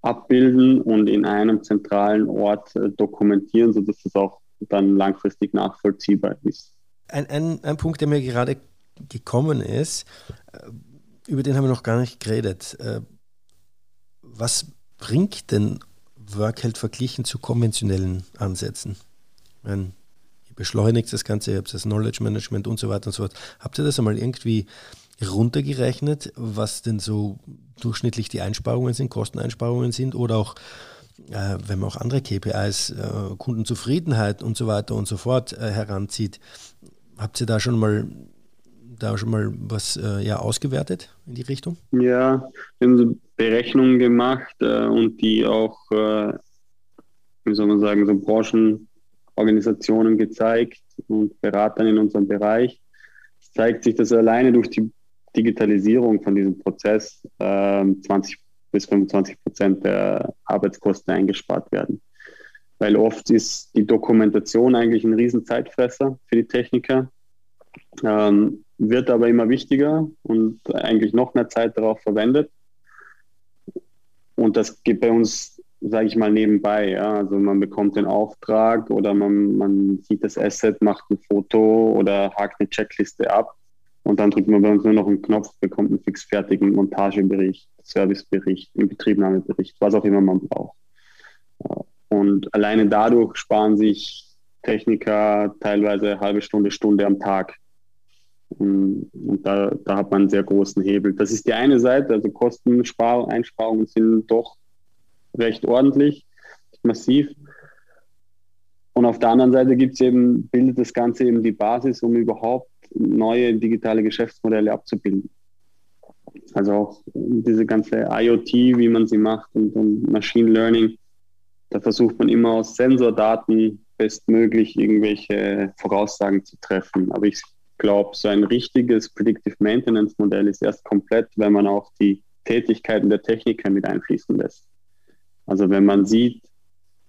abbilden und in einem zentralen Ort äh, dokumentieren, sodass das auch dann langfristig nachvollziehbar ist. Ein, ein, ein Punkt, der mir gerade gekommen ist, äh, über den haben wir noch gar nicht geredet. Was bringt denn Workheld verglichen zu konventionellen Ansätzen? Meine, ihr beschleunigt das Ganze, ihr habt das Knowledge Management und so weiter und so fort. Habt ihr das einmal irgendwie runtergerechnet, was denn so durchschnittlich die Einsparungen sind, Kosteneinsparungen sind oder auch, äh, wenn man auch andere KPIs, äh, Kundenzufriedenheit und so weiter und so fort äh, heranzieht. Habt ihr da schon mal da schon mal was äh, ja, ausgewertet in die Richtung? Ja, wir haben so Berechnungen gemacht äh, und die auch, äh, wie soll man sagen, so Branchenorganisationen gezeigt und Beratern in unserem Bereich. Es zeigt sich, dass alleine durch die Digitalisierung von diesem Prozess äh, 20 bis 25 Prozent der Arbeitskosten eingespart werden. Weil oft ist die Dokumentation eigentlich ein Riesenzeitfresser für die Techniker, ähm, wird aber immer wichtiger und eigentlich noch mehr Zeit darauf verwendet. Und das geht bei uns, sage ich mal, nebenbei. Ja? Also man bekommt den Auftrag oder man, man sieht das Asset, macht ein Foto oder hakt eine Checkliste ab und dann drückt man bei uns nur noch einen Knopf, bekommt einen fixfertigen Montagebericht, Servicebericht, Inbetriebnahmebericht, was auch immer man braucht. Und alleine dadurch sparen sich Techniker teilweise eine halbe Stunde, Stunde am Tag Und da, da hat man einen sehr großen Hebel. Das ist die eine Seite, also Kosteneinsparungen sind doch recht ordentlich, massiv. Und auf der anderen Seite gibt es eben, bildet das Ganze eben die Basis, um überhaupt neue digitale Geschäftsmodelle abzubilden. Also auch diese ganze IoT, wie man sie macht und, und Machine Learning, da versucht man immer aus Sensordaten bestmöglich irgendwelche Voraussagen zu treffen. Aber ich glaube, so ein richtiges Predictive Maintenance Modell ist erst komplett, wenn man auch die Tätigkeiten der Techniker mit einfließen lässt. Also wenn man sieht,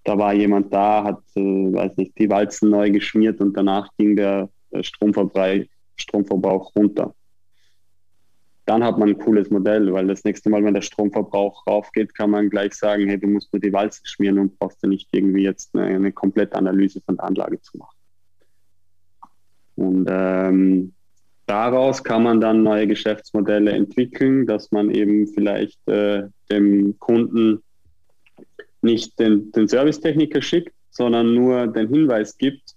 da war jemand da, hat, äh, weiß nicht, die Walzen neu geschmiert und danach ging der Stromverbrauch, Stromverbrauch runter. Dann hat man ein cooles Modell, weil das nächste Mal, wenn der Stromverbrauch raufgeht, kann man gleich sagen, hey, du musst nur die Walzen schmieren und brauchst du nicht irgendwie jetzt eine, eine komplette Analyse von der Anlage zu machen. Und ähm, daraus kann man dann neue Geschäftsmodelle entwickeln, dass man eben vielleicht äh, dem Kunden nicht den, den Servicetechniker schickt, sondern nur den Hinweis gibt,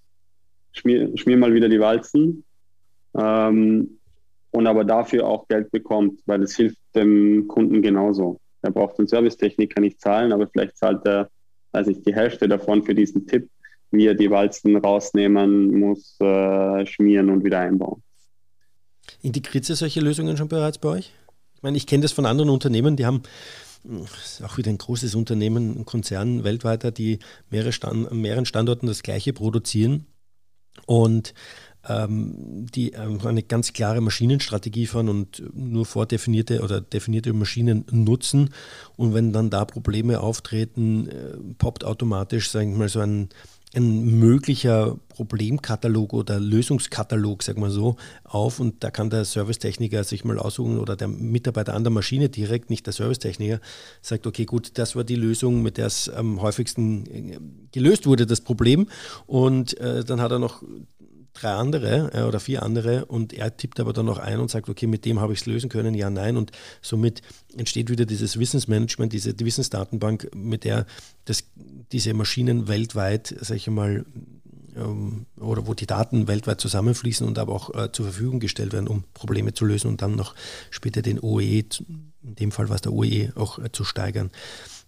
schmier, schmier mal wieder die Walzen ähm, und aber dafür auch Geld bekommt, weil es hilft dem Kunden genauso. Er braucht den Servicetechniker nicht zahlen, aber vielleicht zahlt er, weiß ich, die Hälfte davon für diesen Tipp, wie er die Walzen rausnehmen muss, äh, schmieren und wieder einbauen. Integriert ihr solche Lösungen schon bereits bei euch? Ich meine, ich kenne das von anderen Unternehmen, die haben auch wieder ein großes Unternehmen, ein Konzern weltweiter, die mehrere Stand, an mehreren Standorten das gleiche produzieren und ähm, die ähm, eine ganz klare Maschinenstrategie fahren und nur vordefinierte oder definierte Maschinen nutzen. Und wenn dann da Probleme auftreten, äh, poppt automatisch, sagen wir mal, so ein ein möglicher Problemkatalog oder Lösungskatalog, sagen wir so, auf und da kann der Servicetechniker sich mal aussuchen oder der Mitarbeiter an der Maschine direkt, nicht der Servicetechniker, sagt, okay, gut, das war die Lösung, mit der es am häufigsten äh, gelöst wurde, das Problem. Und äh, dann hat er noch drei andere äh, oder vier andere und er tippt aber dann noch ein und sagt, okay, mit dem habe ich es lösen können, ja, nein. Und somit entsteht wieder dieses Wissensmanagement, diese die Wissensdatenbank, mit der das, diese Maschinen weltweit, sag ich mal, ähm, oder wo die Daten weltweit zusammenfließen und aber auch äh, zur Verfügung gestellt werden, um Probleme zu lösen und dann noch später den OE, in dem Fall war es der OE, auch äh, zu steigern.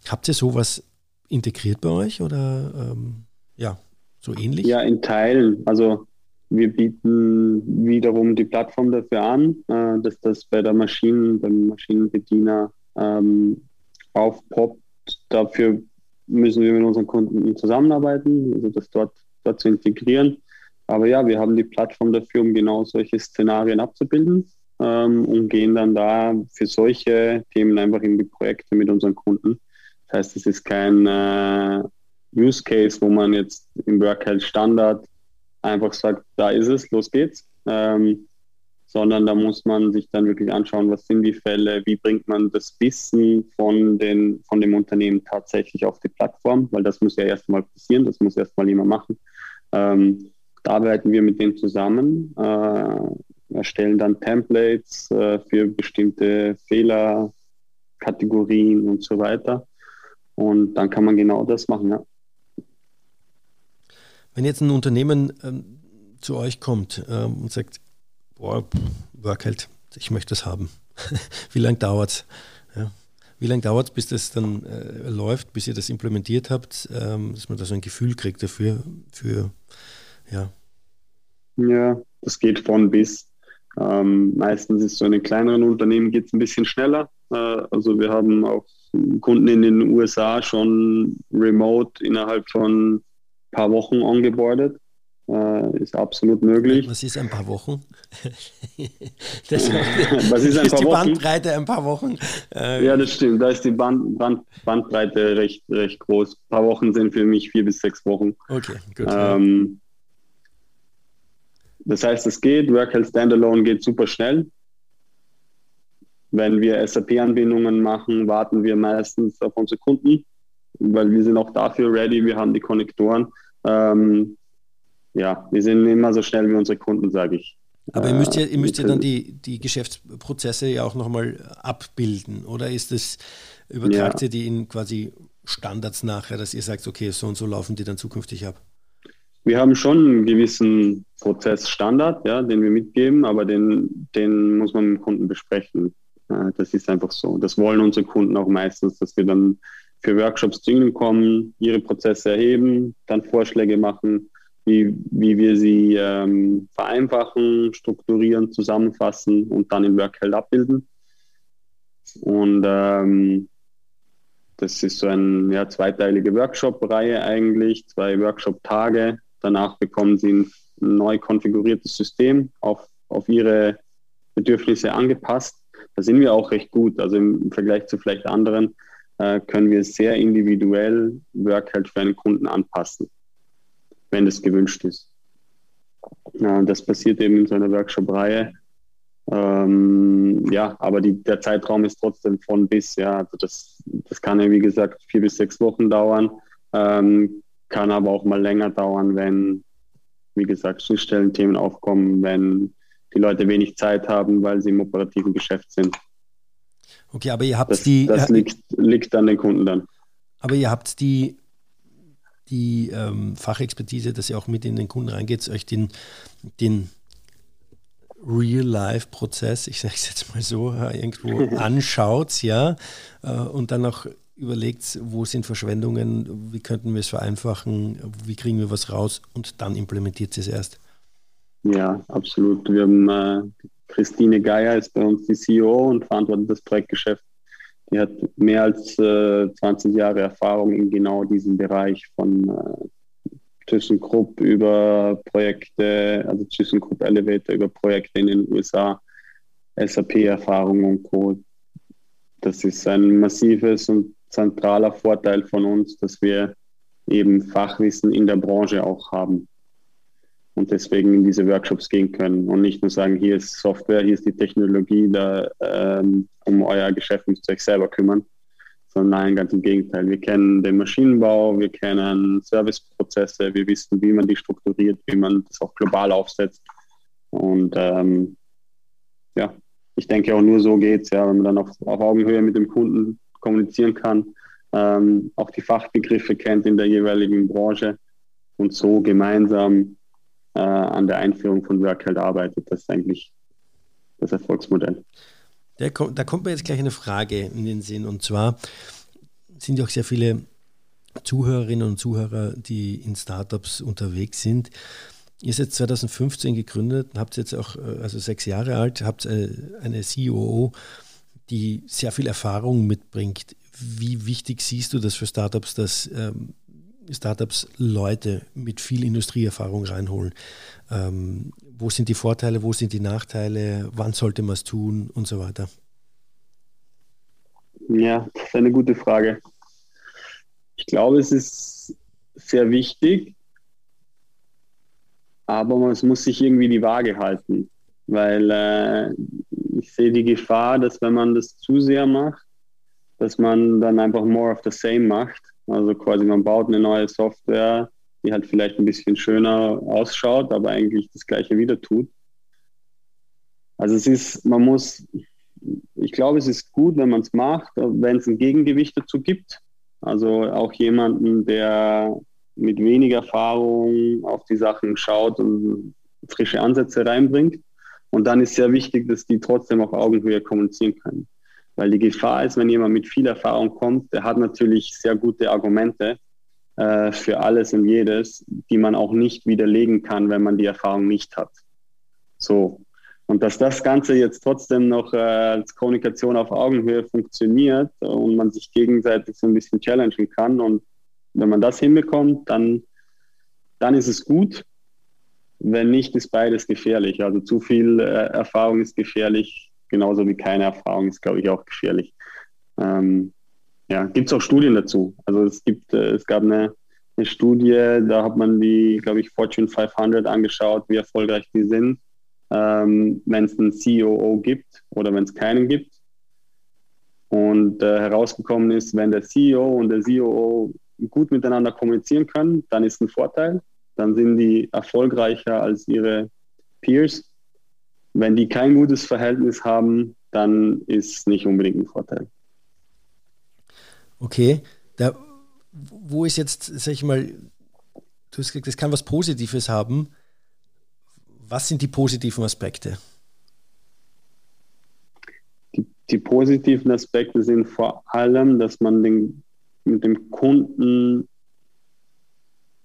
Habt ihr sowas integriert bei euch oder ähm, ja, so ähnlich? Ja, in Teilen. Also wir bieten wiederum die Plattform dafür an, äh, dass das bei der Maschinen, beim Maschinenbediener ähm, aufpoppt. Dafür müssen wir mit unseren Kunden zusammenarbeiten, also das dort, dort zu integrieren. Aber ja, wir haben die Plattform dafür, um genau solche Szenarien abzubilden ähm, und gehen dann da für solche Themen einfach in die Projekte mit unseren Kunden. Das heißt, es ist kein äh, Use Case, wo man jetzt im Work Health Standard einfach sagt, da ist es, los geht's. Ähm, sondern da muss man sich dann wirklich anschauen, was sind die Fälle, wie bringt man das Wissen von, den, von dem Unternehmen tatsächlich auf die Plattform, weil das muss ja erstmal passieren, das muss erstmal jemand machen. Ähm, da arbeiten wir mit denen zusammen, äh, erstellen dann Templates äh, für bestimmte Fehlerkategorien und so weiter. Und dann kann man genau das machen, ja. Wenn jetzt ein Unternehmen ähm, zu euch kommt ähm, und sagt, boah, Work halt, ich möchte das haben. Wie lange dauert es? Ja. Wie lange dauert es, bis das dann äh, läuft, bis ihr das implementiert habt, ähm, dass man da so ein Gefühl kriegt dafür, für, ja. Ja, das geht von bis. Ähm, meistens ist so in den kleineren Unternehmen geht es ein bisschen schneller. Äh, also wir haben auch Kunden in den USA schon remote innerhalb von paar Wochen ongeboardet. Äh, ist absolut möglich. Was ist ein paar Wochen? das, Was ist, ein ist paar die Wochen? Bandbreite ein paar Wochen? Äh, ja, das stimmt. Da ist die Band, Band, Bandbreite recht, recht groß. Ein paar Wochen sind für mich vier bis sechs Wochen. Okay, gut. Ähm, das heißt, es geht. Work Health Standalone geht super schnell. Wenn wir SAP-Anbindungen machen, warten wir meistens auf unsere Kunden weil wir sind auch dafür ready, wir haben die Konnektoren. Ähm, ja, wir sind immer so schnell wie unsere Kunden, sage ich. Aber ihr müsst ja, ihr müsst ja dann die, die Geschäftsprozesse ja auch nochmal abbilden, oder ist es, übertragt ja. ihr die in quasi Standards nachher, dass ihr sagt, okay, so und so laufen die dann zukünftig ab? wir haben schon einen gewissen Prozessstandard, ja, den wir mitgeben, aber den, den muss man mit dem Kunden besprechen. Äh, das ist einfach so. Das wollen unsere Kunden auch meistens, dass wir dann für Workshops zu ihnen kommen, ihre Prozesse erheben, dann Vorschläge machen, wie, wie wir sie ähm, vereinfachen, strukturieren, zusammenfassen und dann in Workheld abbilden. Und ähm, das ist so eine ja, zweiteilige Workshop-Reihe eigentlich, zwei Workshop-Tage. Danach bekommen sie ein neu konfiguriertes System auf, auf ihre Bedürfnisse angepasst. Da sind wir auch recht gut. Also im Vergleich zu vielleicht anderen äh, können wir sehr individuell Work für einen Kunden anpassen, wenn das gewünscht ist. Das passiert eben in so einer Workshop-Reihe. Ähm, ja, aber die, der Zeitraum ist trotzdem von bis. Ja, also das, das kann ja wie gesagt vier bis sechs Wochen dauern, ähm, kann aber auch mal länger dauern, wenn, wie gesagt, Schnittstellenthemen aufkommen, wenn die Leute wenig Zeit haben, weil sie im operativen Geschäft sind. Okay, aber ihr habt das, die. Das liegt, liegt an den Kunden dann. Aber ihr habt die, die ähm, Fachexpertise, dass ihr auch mit in den Kunden reingeht, euch den, den Real-Life-Prozess, ich sage es jetzt mal so, irgendwo anschaut, ja, äh, und dann auch überlegt, wo sind Verschwendungen, wie könnten wir es vereinfachen, wie kriegen wir was raus und dann implementiert es erst. Ja, absolut. Wir haben äh, Christine Geier ist bei uns die CEO und verantwortet das Projektgeschäft. Die hat mehr als äh, 20 Jahre Erfahrung in genau diesem Bereich von äh, ThyssenKrupp über Projekte, also ThyssenKrupp Elevator über Projekte in den USA, SAP-Erfahrung und Co. Das ist ein massives und zentraler Vorteil von uns, dass wir eben Fachwissen in der Branche auch haben und deswegen in diese Workshops gehen können und nicht nur sagen, hier ist Software, hier ist die Technologie, da ähm, um euer Geschäft müsst ihr euch selber kümmern, sondern nein, ganz im Gegenteil. Wir kennen den Maschinenbau, wir kennen Serviceprozesse, wir wissen, wie man die strukturiert, wie man das auch global aufsetzt und ähm, ja, ich denke auch nur so geht es, ja, wenn man dann auf, auf Augenhöhe mit dem Kunden kommunizieren kann, ähm, auch die Fachbegriffe kennt in der jeweiligen Branche und so gemeinsam äh, an der Einführung von Workheld arbeitet. Das ist eigentlich das Erfolgsmodell. Der, da kommt mir jetzt gleich eine Frage in den Sinn. Und zwar sind ja auch sehr viele Zuhörerinnen und Zuhörer, die in Startups unterwegs sind. Ihr seid 2015 gegründet, habt jetzt auch, äh, also sechs Jahre alt, habt äh, eine COO, die sehr viel Erfahrung mitbringt. Wie wichtig siehst du das für Startups, dass ähm, Startups Leute mit viel Industrieerfahrung reinholen. Ähm, wo sind die Vorteile, wo sind die Nachteile, wann sollte man es tun und so weiter? Ja, das ist eine gute Frage. Ich glaube, es ist sehr wichtig, aber es muss sich irgendwie die Waage halten, weil äh, ich sehe die Gefahr, dass wenn man das zu sehr macht, dass man dann einfach more of the same macht also quasi man baut eine neue Software, die halt vielleicht ein bisschen schöner ausschaut, aber eigentlich das gleiche wieder tut. Also es ist, man muss, ich glaube, es ist gut, wenn man es macht, wenn es ein Gegengewicht dazu gibt. Also auch jemanden, der mit wenig Erfahrung auf die Sachen schaut und frische Ansätze reinbringt. Und dann ist sehr wichtig, dass die trotzdem auf Augenhöhe kommunizieren können. Weil die Gefahr ist, wenn jemand mit viel Erfahrung kommt, der hat natürlich sehr gute Argumente äh, für alles und jedes, die man auch nicht widerlegen kann, wenn man die Erfahrung nicht hat. So. Und dass das Ganze jetzt trotzdem noch äh, als Kommunikation auf Augenhöhe funktioniert und man sich gegenseitig so ein bisschen challengen kann. Und wenn man das hinbekommt, dann, dann ist es gut. Wenn nicht, ist beides gefährlich. Also zu viel äh, Erfahrung ist gefährlich, genauso wie keine Erfahrung ist, glaube ich, auch gefährlich. Ähm, ja, gibt es auch Studien dazu. Also es gibt, äh, es gab eine, eine Studie, da hat man die, glaube ich, Fortune 500 angeschaut, wie erfolgreich die sind, ähm, wenn es einen COO gibt oder wenn es keinen gibt. Und äh, herausgekommen ist, wenn der CEO und der COO gut miteinander kommunizieren können, dann ist ein Vorteil. Dann sind die erfolgreicher als ihre Peers. Wenn die kein gutes Verhältnis haben, dann ist es nicht unbedingt ein Vorteil. Okay, da, wo ist jetzt, sag ich mal, du hast gesagt, es kann was Positives haben. Was sind die positiven Aspekte? Die, die positiven Aspekte sind vor allem, dass man den, mit dem Kunden,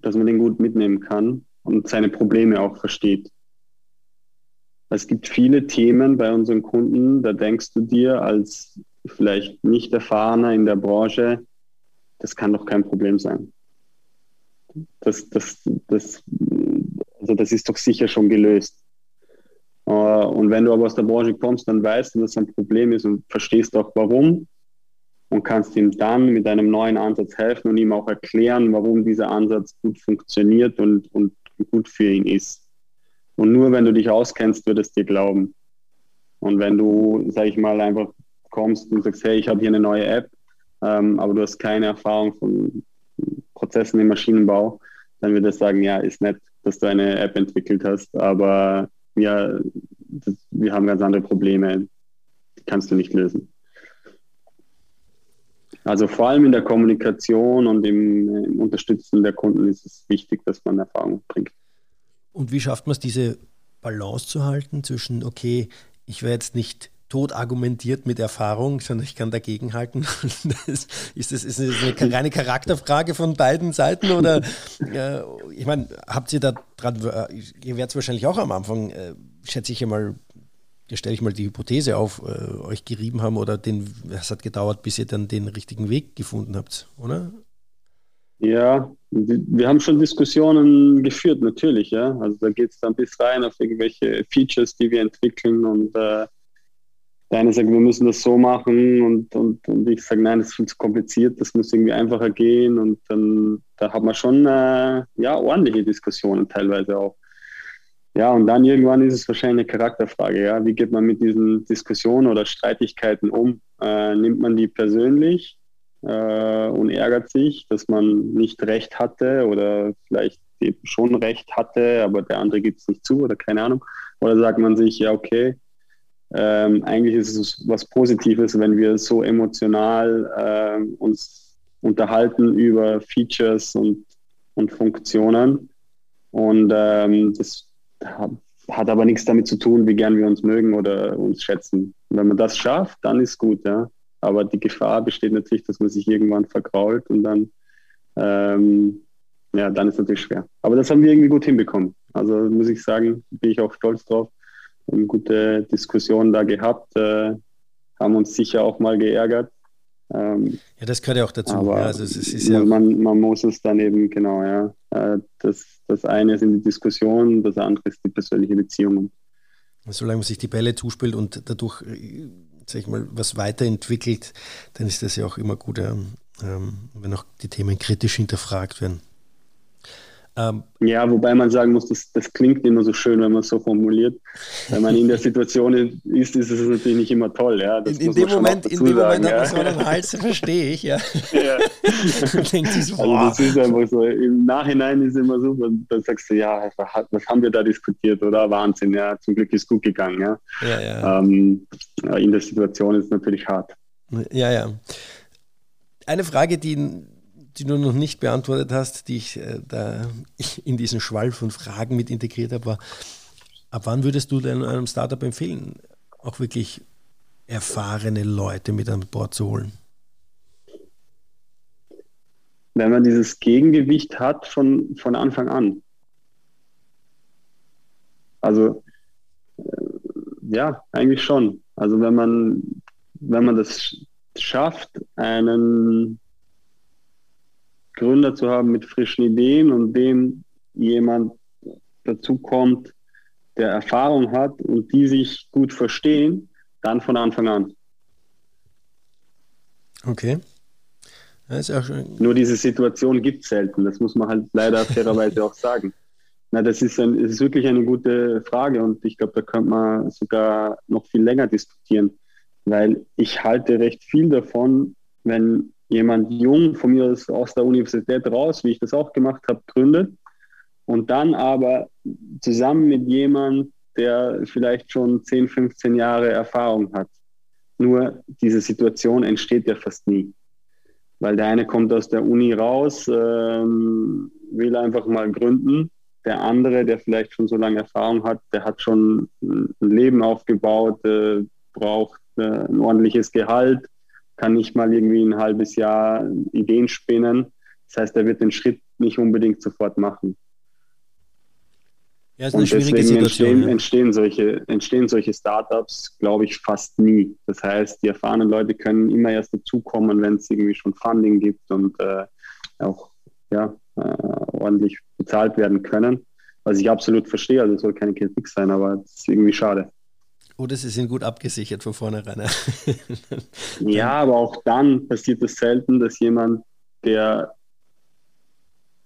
dass man den gut mitnehmen kann und seine Probleme auch versteht. Es gibt viele Themen bei unseren Kunden, da denkst du dir als vielleicht nicht erfahrener in der Branche, das kann doch kein Problem sein. Das, das, das, also das ist doch sicher schon gelöst. Äh, und wenn du aber aus der Branche kommst, dann weißt du, dass es ein Problem ist und verstehst auch warum und kannst ihm dann mit einem neuen Ansatz helfen und ihm auch erklären, warum dieser Ansatz gut funktioniert und, und gut für ihn ist. Und nur wenn du dich auskennst, wird es dir glauben. Und wenn du, sag ich mal, einfach kommst und sagst, hey, ich habe hier eine neue App, ähm, aber du hast keine Erfahrung von Prozessen im Maschinenbau, dann wird er sagen, ja, ist nett, dass du eine App entwickelt hast, aber ja, das, wir haben ganz andere Probleme, die kannst du nicht lösen. Also vor allem in der Kommunikation und im, im Unterstützen der Kunden ist es wichtig, dass man Erfahrung bringt. Und wie schafft man es, diese Balance zu halten zwischen, okay, ich werde jetzt nicht tot argumentiert mit Erfahrung, sondern ich kann dagegenhalten. ist das ist eine reine Charakterfrage von beiden Seiten oder äh, ich meine, habt ihr da dran, äh, ihr werdet es wahrscheinlich auch am Anfang, äh, schätze ich einmal, stelle ich mal die Hypothese auf, äh, euch gerieben haben oder den, es hat gedauert, bis ihr dann den richtigen Weg gefunden habt, oder? Ja, wir haben schon Diskussionen geführt, natürlich, ja. Also da geht es dann bis rein auf irgendwelche Features, die wir entwickeln und äh, der eine sagt, wir müssen das so machen und, und, und ich sage, nein, das ist viel zu kompliziert, das muss irgendwie einfacher gehen und dann da hat man schon äh, ja, ordentliche Diskussionen teilweise auch. Ja, und dann irgendwann ist es wahrscheinlich eine Charakterfrage, ja. Wie geht man mit diesen Diskussionen oder Streitigkeiten um? Äh, nimmt man die persönlich äh, und ärgert sich, dass man nicht recht hatte oder vielleicht eben schon recht hatte, aber der andere gibt es nicht zu oder keine Ahnung. Oder sagt man sich, ja, okay, ähm, eigentlich ist es was Positives, wenn wir so emotional äh, uns unterhalten über Features und, und Funktionen. Und ähm, das hat aber nichts damit zu tun, wie gern wir uns mögen oder uns schätzen. Wenn man das schafft, dann ist gut, ja. Aber die Gefahr besteht natürlich, dass man sich irgendwann verkrault und dann, ähm, ja, dann ist es natürlich schwer. Aber das haben wir irgendwie gut hinbekommen. Also muss ich sagen, bin ich auch stolz drauf. Wir haben gute Diskussionen da gehabt, äh, haben uns sicher auch mal geärgert. Ähm, ja, das gehört ja auch dazu. Aber ja, also es ist ja man, man muss es dann eben, genau, ja. Äh, das, das eine sind die Diskussionen, das andere ist die persönliche Beziehung. Solange man sich die Bälle zuspielt und dadurch äh, sag ich mal, was weiterentwickelt, dann ist das ja auch immer gut, ähm, wenn auch die Themen kritisch hinterfragt werden. Ähm, ja, wobei man sagen muss, das, das klingt immer so schön, wenn man es so formuliert. Wenn man in der Situation ist, ist es natürlich nicht immer toll. Ja? in, in dem Moment, in dem Moment hat man so einen Hals, verstehe ich. Ja. ja. so, also das ist einfach so, im Nachhinein ist es immer so, dann sagst du, ja, was haben wir da diskutiert, oder? Wahnsinn, ja, zum Glück ist gut gegangen. Ja? Ja, ja. Ähm, in der Situation ist es natürlich hart. Ja, ja. Eine Frage, die die du noch nicht beantwortet hast, die ich äh, da in diesen Schwall von Fragen mit integriert habe, war, ab wann würdest du denn einem Startup empfehlen, auch wirklich erfahrene Leute mit an Bord zu holen? Wenn man dieses Gegengewicht hat von, von Anfang an. Also äh, ja, eigentlich schon. Also wenn man, wenn man das schafft, einen Gründer zu haben mit frischen Ideen und dem jemand dazu kommt, der Erfahrung hat und die sich gut verstehen, dann von Anfang an. Okay. Nur diese Situation gibt es selten. Das muss man halt leider fairerweise auch sagen. Na, das ist, ein, das ist wirklich eine gute Frage und ich glaube, da könnte man sogar noch viel länger diskutieren, weil ich halte recht viel davon, wenn jemand jung von mir aus, aus der Universität raus, wie ich das auch gemacht habe, gründet und dann aber zusammen mit jemand, der vielleicht schon 10, 15 Jahre Erfahrung hat. Nur diese Situation entsteht ja fast nie. weil der eine kommt aus der Uni raus, ähm, will einfach mal gründen. Der andere, der vielleicht schon so lange Erfahrung hat, der hat schon ein Leben aufgebaut, äh, braucht äh, ein ordentliches Gehalt, kann nicht mal irgendwie ein halbes Jahr Ideen spinnen. Das heißt, er wird den Schritt nicht unbedingt sofort machen. Ja, ist eine und schwierige deswegen Situation, entstehen, ja. entstehen, solche, entstehen solche Startups, glaube ich, fast nie. Das heißt, die erfahrenen Leute können immer erst dazukommen, wenn es irgendwie schon Funding gibt und äh, auch ja, äh, ordentlich bezahlt werden können. Was ich absolut verstehe, also es soll keine Kritik sein, aber es ist irgendwie schade. Oder sie sind gut abgesichert von vornherein. ja, aber auch dann passiert es selten, dass jemand, der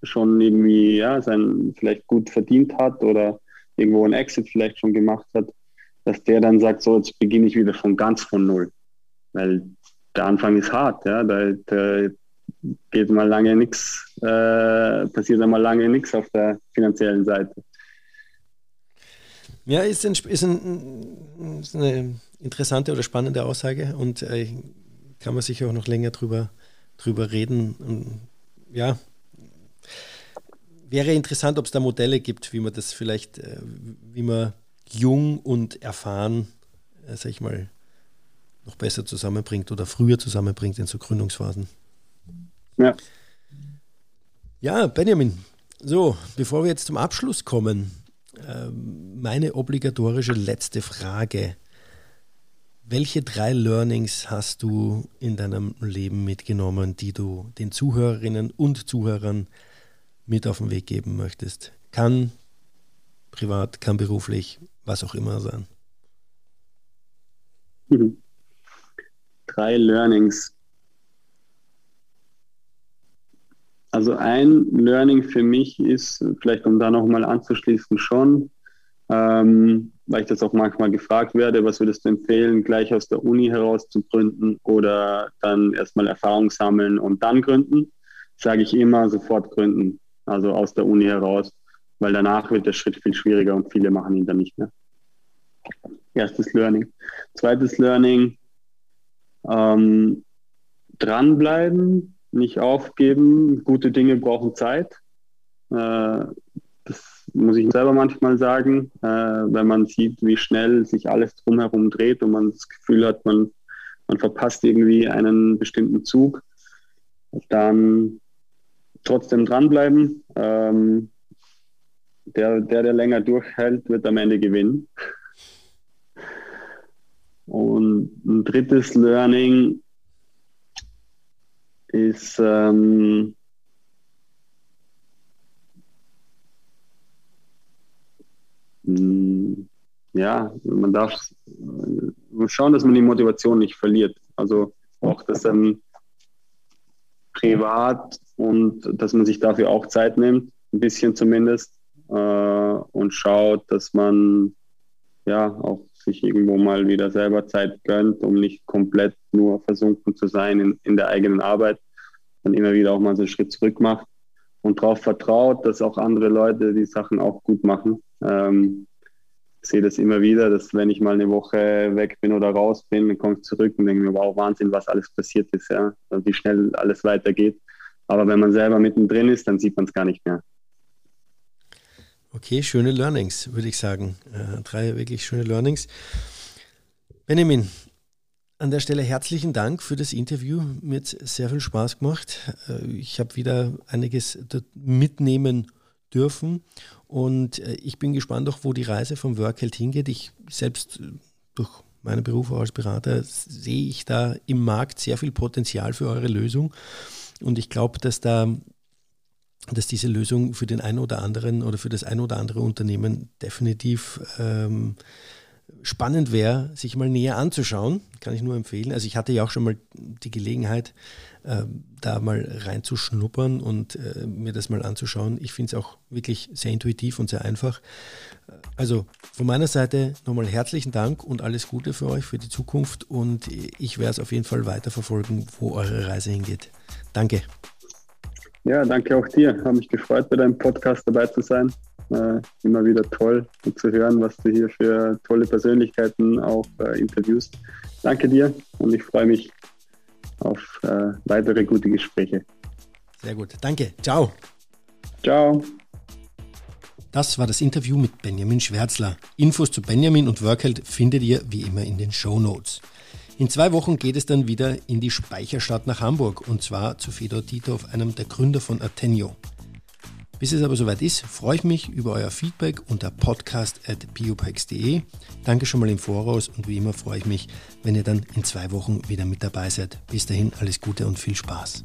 schon irgendwie ja, sein vielleicht gut verdient hat oder irgendwo ein Exit vielleicht schon gemacht hat, dass der dann sagt, so jetzt beginne ich wieder von ganz von null. Weil der Anfang ist hart, ja. Da, da geht mal lange nichts, äh, passiert einmal lange nichts auf der finanziellen Seite. Ja, ist, ein, ist, ein, ist eine interessante oder spannende Aussage und äh, kann man sicher auch noch länger drüber, drüber reden. Ja, wäre interessant, ob es da Modelle gibt, wie man das vielleicht, äh, wie man jung und erfahren, äh, sag ich mal, noch besser zusammenbringt oder früher zusammenbringt in so Gründungsphasen. Ja. Ja, Benjamin. So, bevor wir jetzt zum Abschluss kommen, meine obligatorische letzte Frage. Welche drei Learnings hast du in deinem Leben mitgenommen, die du den Zuhörerinnen und Zuhörern mit auf den Weg geben möchtest? Kann privat, kann beruflich, was auch immer sein. Mhm. Drei Learnings. Also ein Learning für mich ist, vielleicht um da nochmal anzuschließen, schon, ähm, weil ich das auch manchmal gefragt werde, was würdest du empfehlen, gleich aus der Uni heraus zu gründen oder dann erstmal Erfahrung sammeln und dann gründen, sage ich immer sofort gründen also aus der Uni heraus, weil danach wird der Schritt viel schwieriger und viele machen ihn dann nicht mehr. Erstes Learning. Zweites Learning, ähm, dranbleiben, nicht aufgeben. Gute Dinge brauchen Zeit. Äh, das muss ich selber manchmal sagen, äh, wenn man sieht, wie schnell sich alles drumherum dreht und man das Gefühl hat, man, man verpasst irgendwie einen bestimmten Zug, dann trotzdem dranbleiben. Ähm, der, der, der länger durchhält, wird am Ende gewinnen. Und ein drittes Learning ist, ähm, hm, ja, man darf schauen, dass man die Motivation nicht verliert. Also auch, dass ähm, privat und dass man sich dafür auch Zeit nimmt, ein bisschen zumindest, äh, und schaut, dass man ja auch sich irgendwo mal wieder selber Zeit gönnt, um nicht komplett nur versunken zu sein in, in der eigenen Arbeit, dann immer wieder auch mal so einen Schritt zurück macht und darauf vertraut, dass auch andere Leute die Sachen auch gut machen. Ähm, ich sehe das immer wieder, dass wenn ich mal eine Woche weg bin oder raus bin, dann komme ich zurück und denke mir, wow, Wahnsinn, was alles passiert ist, ja, wie schnell alles weitergeht. Aber wenn man selber mittendrin ist, dann sieht man es gar nicht mehr. Okay, schöne Learnings, würde ich sagen. Äh, drei wirklich schöne Learnings. Benjamin, an der Stelle herzlichen Dank für das Interview. Mir hat sehr viel Spaß gemacht. Äh, ich habe wieder einiges mitnehmen dürfen und äh, ich bin gespannt auch, wo die Reise vom Workheld hingeht. Ich selbst äh, durch meinen Beruf als Berater sehe ich da im Markt sehr viel Potenzial für eure Lösung. Und ich glaube, dass da dass diese Lösung für den einen oder anderen oder für das ein oder andere Unternehmen definitiv ähm, spannend wäre, sich mal näher anzuschauen. Kann ich nur empfehlen. Also ich hatte ja auch schon mal die Gelegenheit, äh, da mal reinzuschnuppern und äh, mir das mal anzuschauen. Ich finde es auch wirklich sehr intuitiv und sehr einfach. Also von meiner Seite nochmal herzlichen Dank und alles Gute für euch für die Zukunft und ich werde es auf jeden Fall weiterverfolgen, wo eure Reise hingeht. Danke. Ja, danke auch dir. Habe mich gefreut, bei deinem Podcast dabei zu sein. Äh, immer wieder toll zu hören, was du hier für tolle Persönlichkeiten auch äh, interviewst. Danke dir und ich freue mich auf äh, weitere gute Gespräche. Sehr gut. Danke. Ciao. Ciao. Das war das Interview mit Benjamin Schwärzler. Infos zu Benjamin und Workheld findet ihr wie immer in den Show Notes. In zwei Wochen geht es dann wieder in die Speicherstadt nach Hamburg und zwar zu Fedor Titov, einem der Gründer von Atenio. Bis es aber soweit ist, freue ich mich über euer Feedback unter podcast.biopex.de. Danke schon mal im Voraus und wie immer freue ich mich, wenn ihr dann in zwei Wochen wieder mit dabei seid. Bis dahin alles Gute und viel Spaß.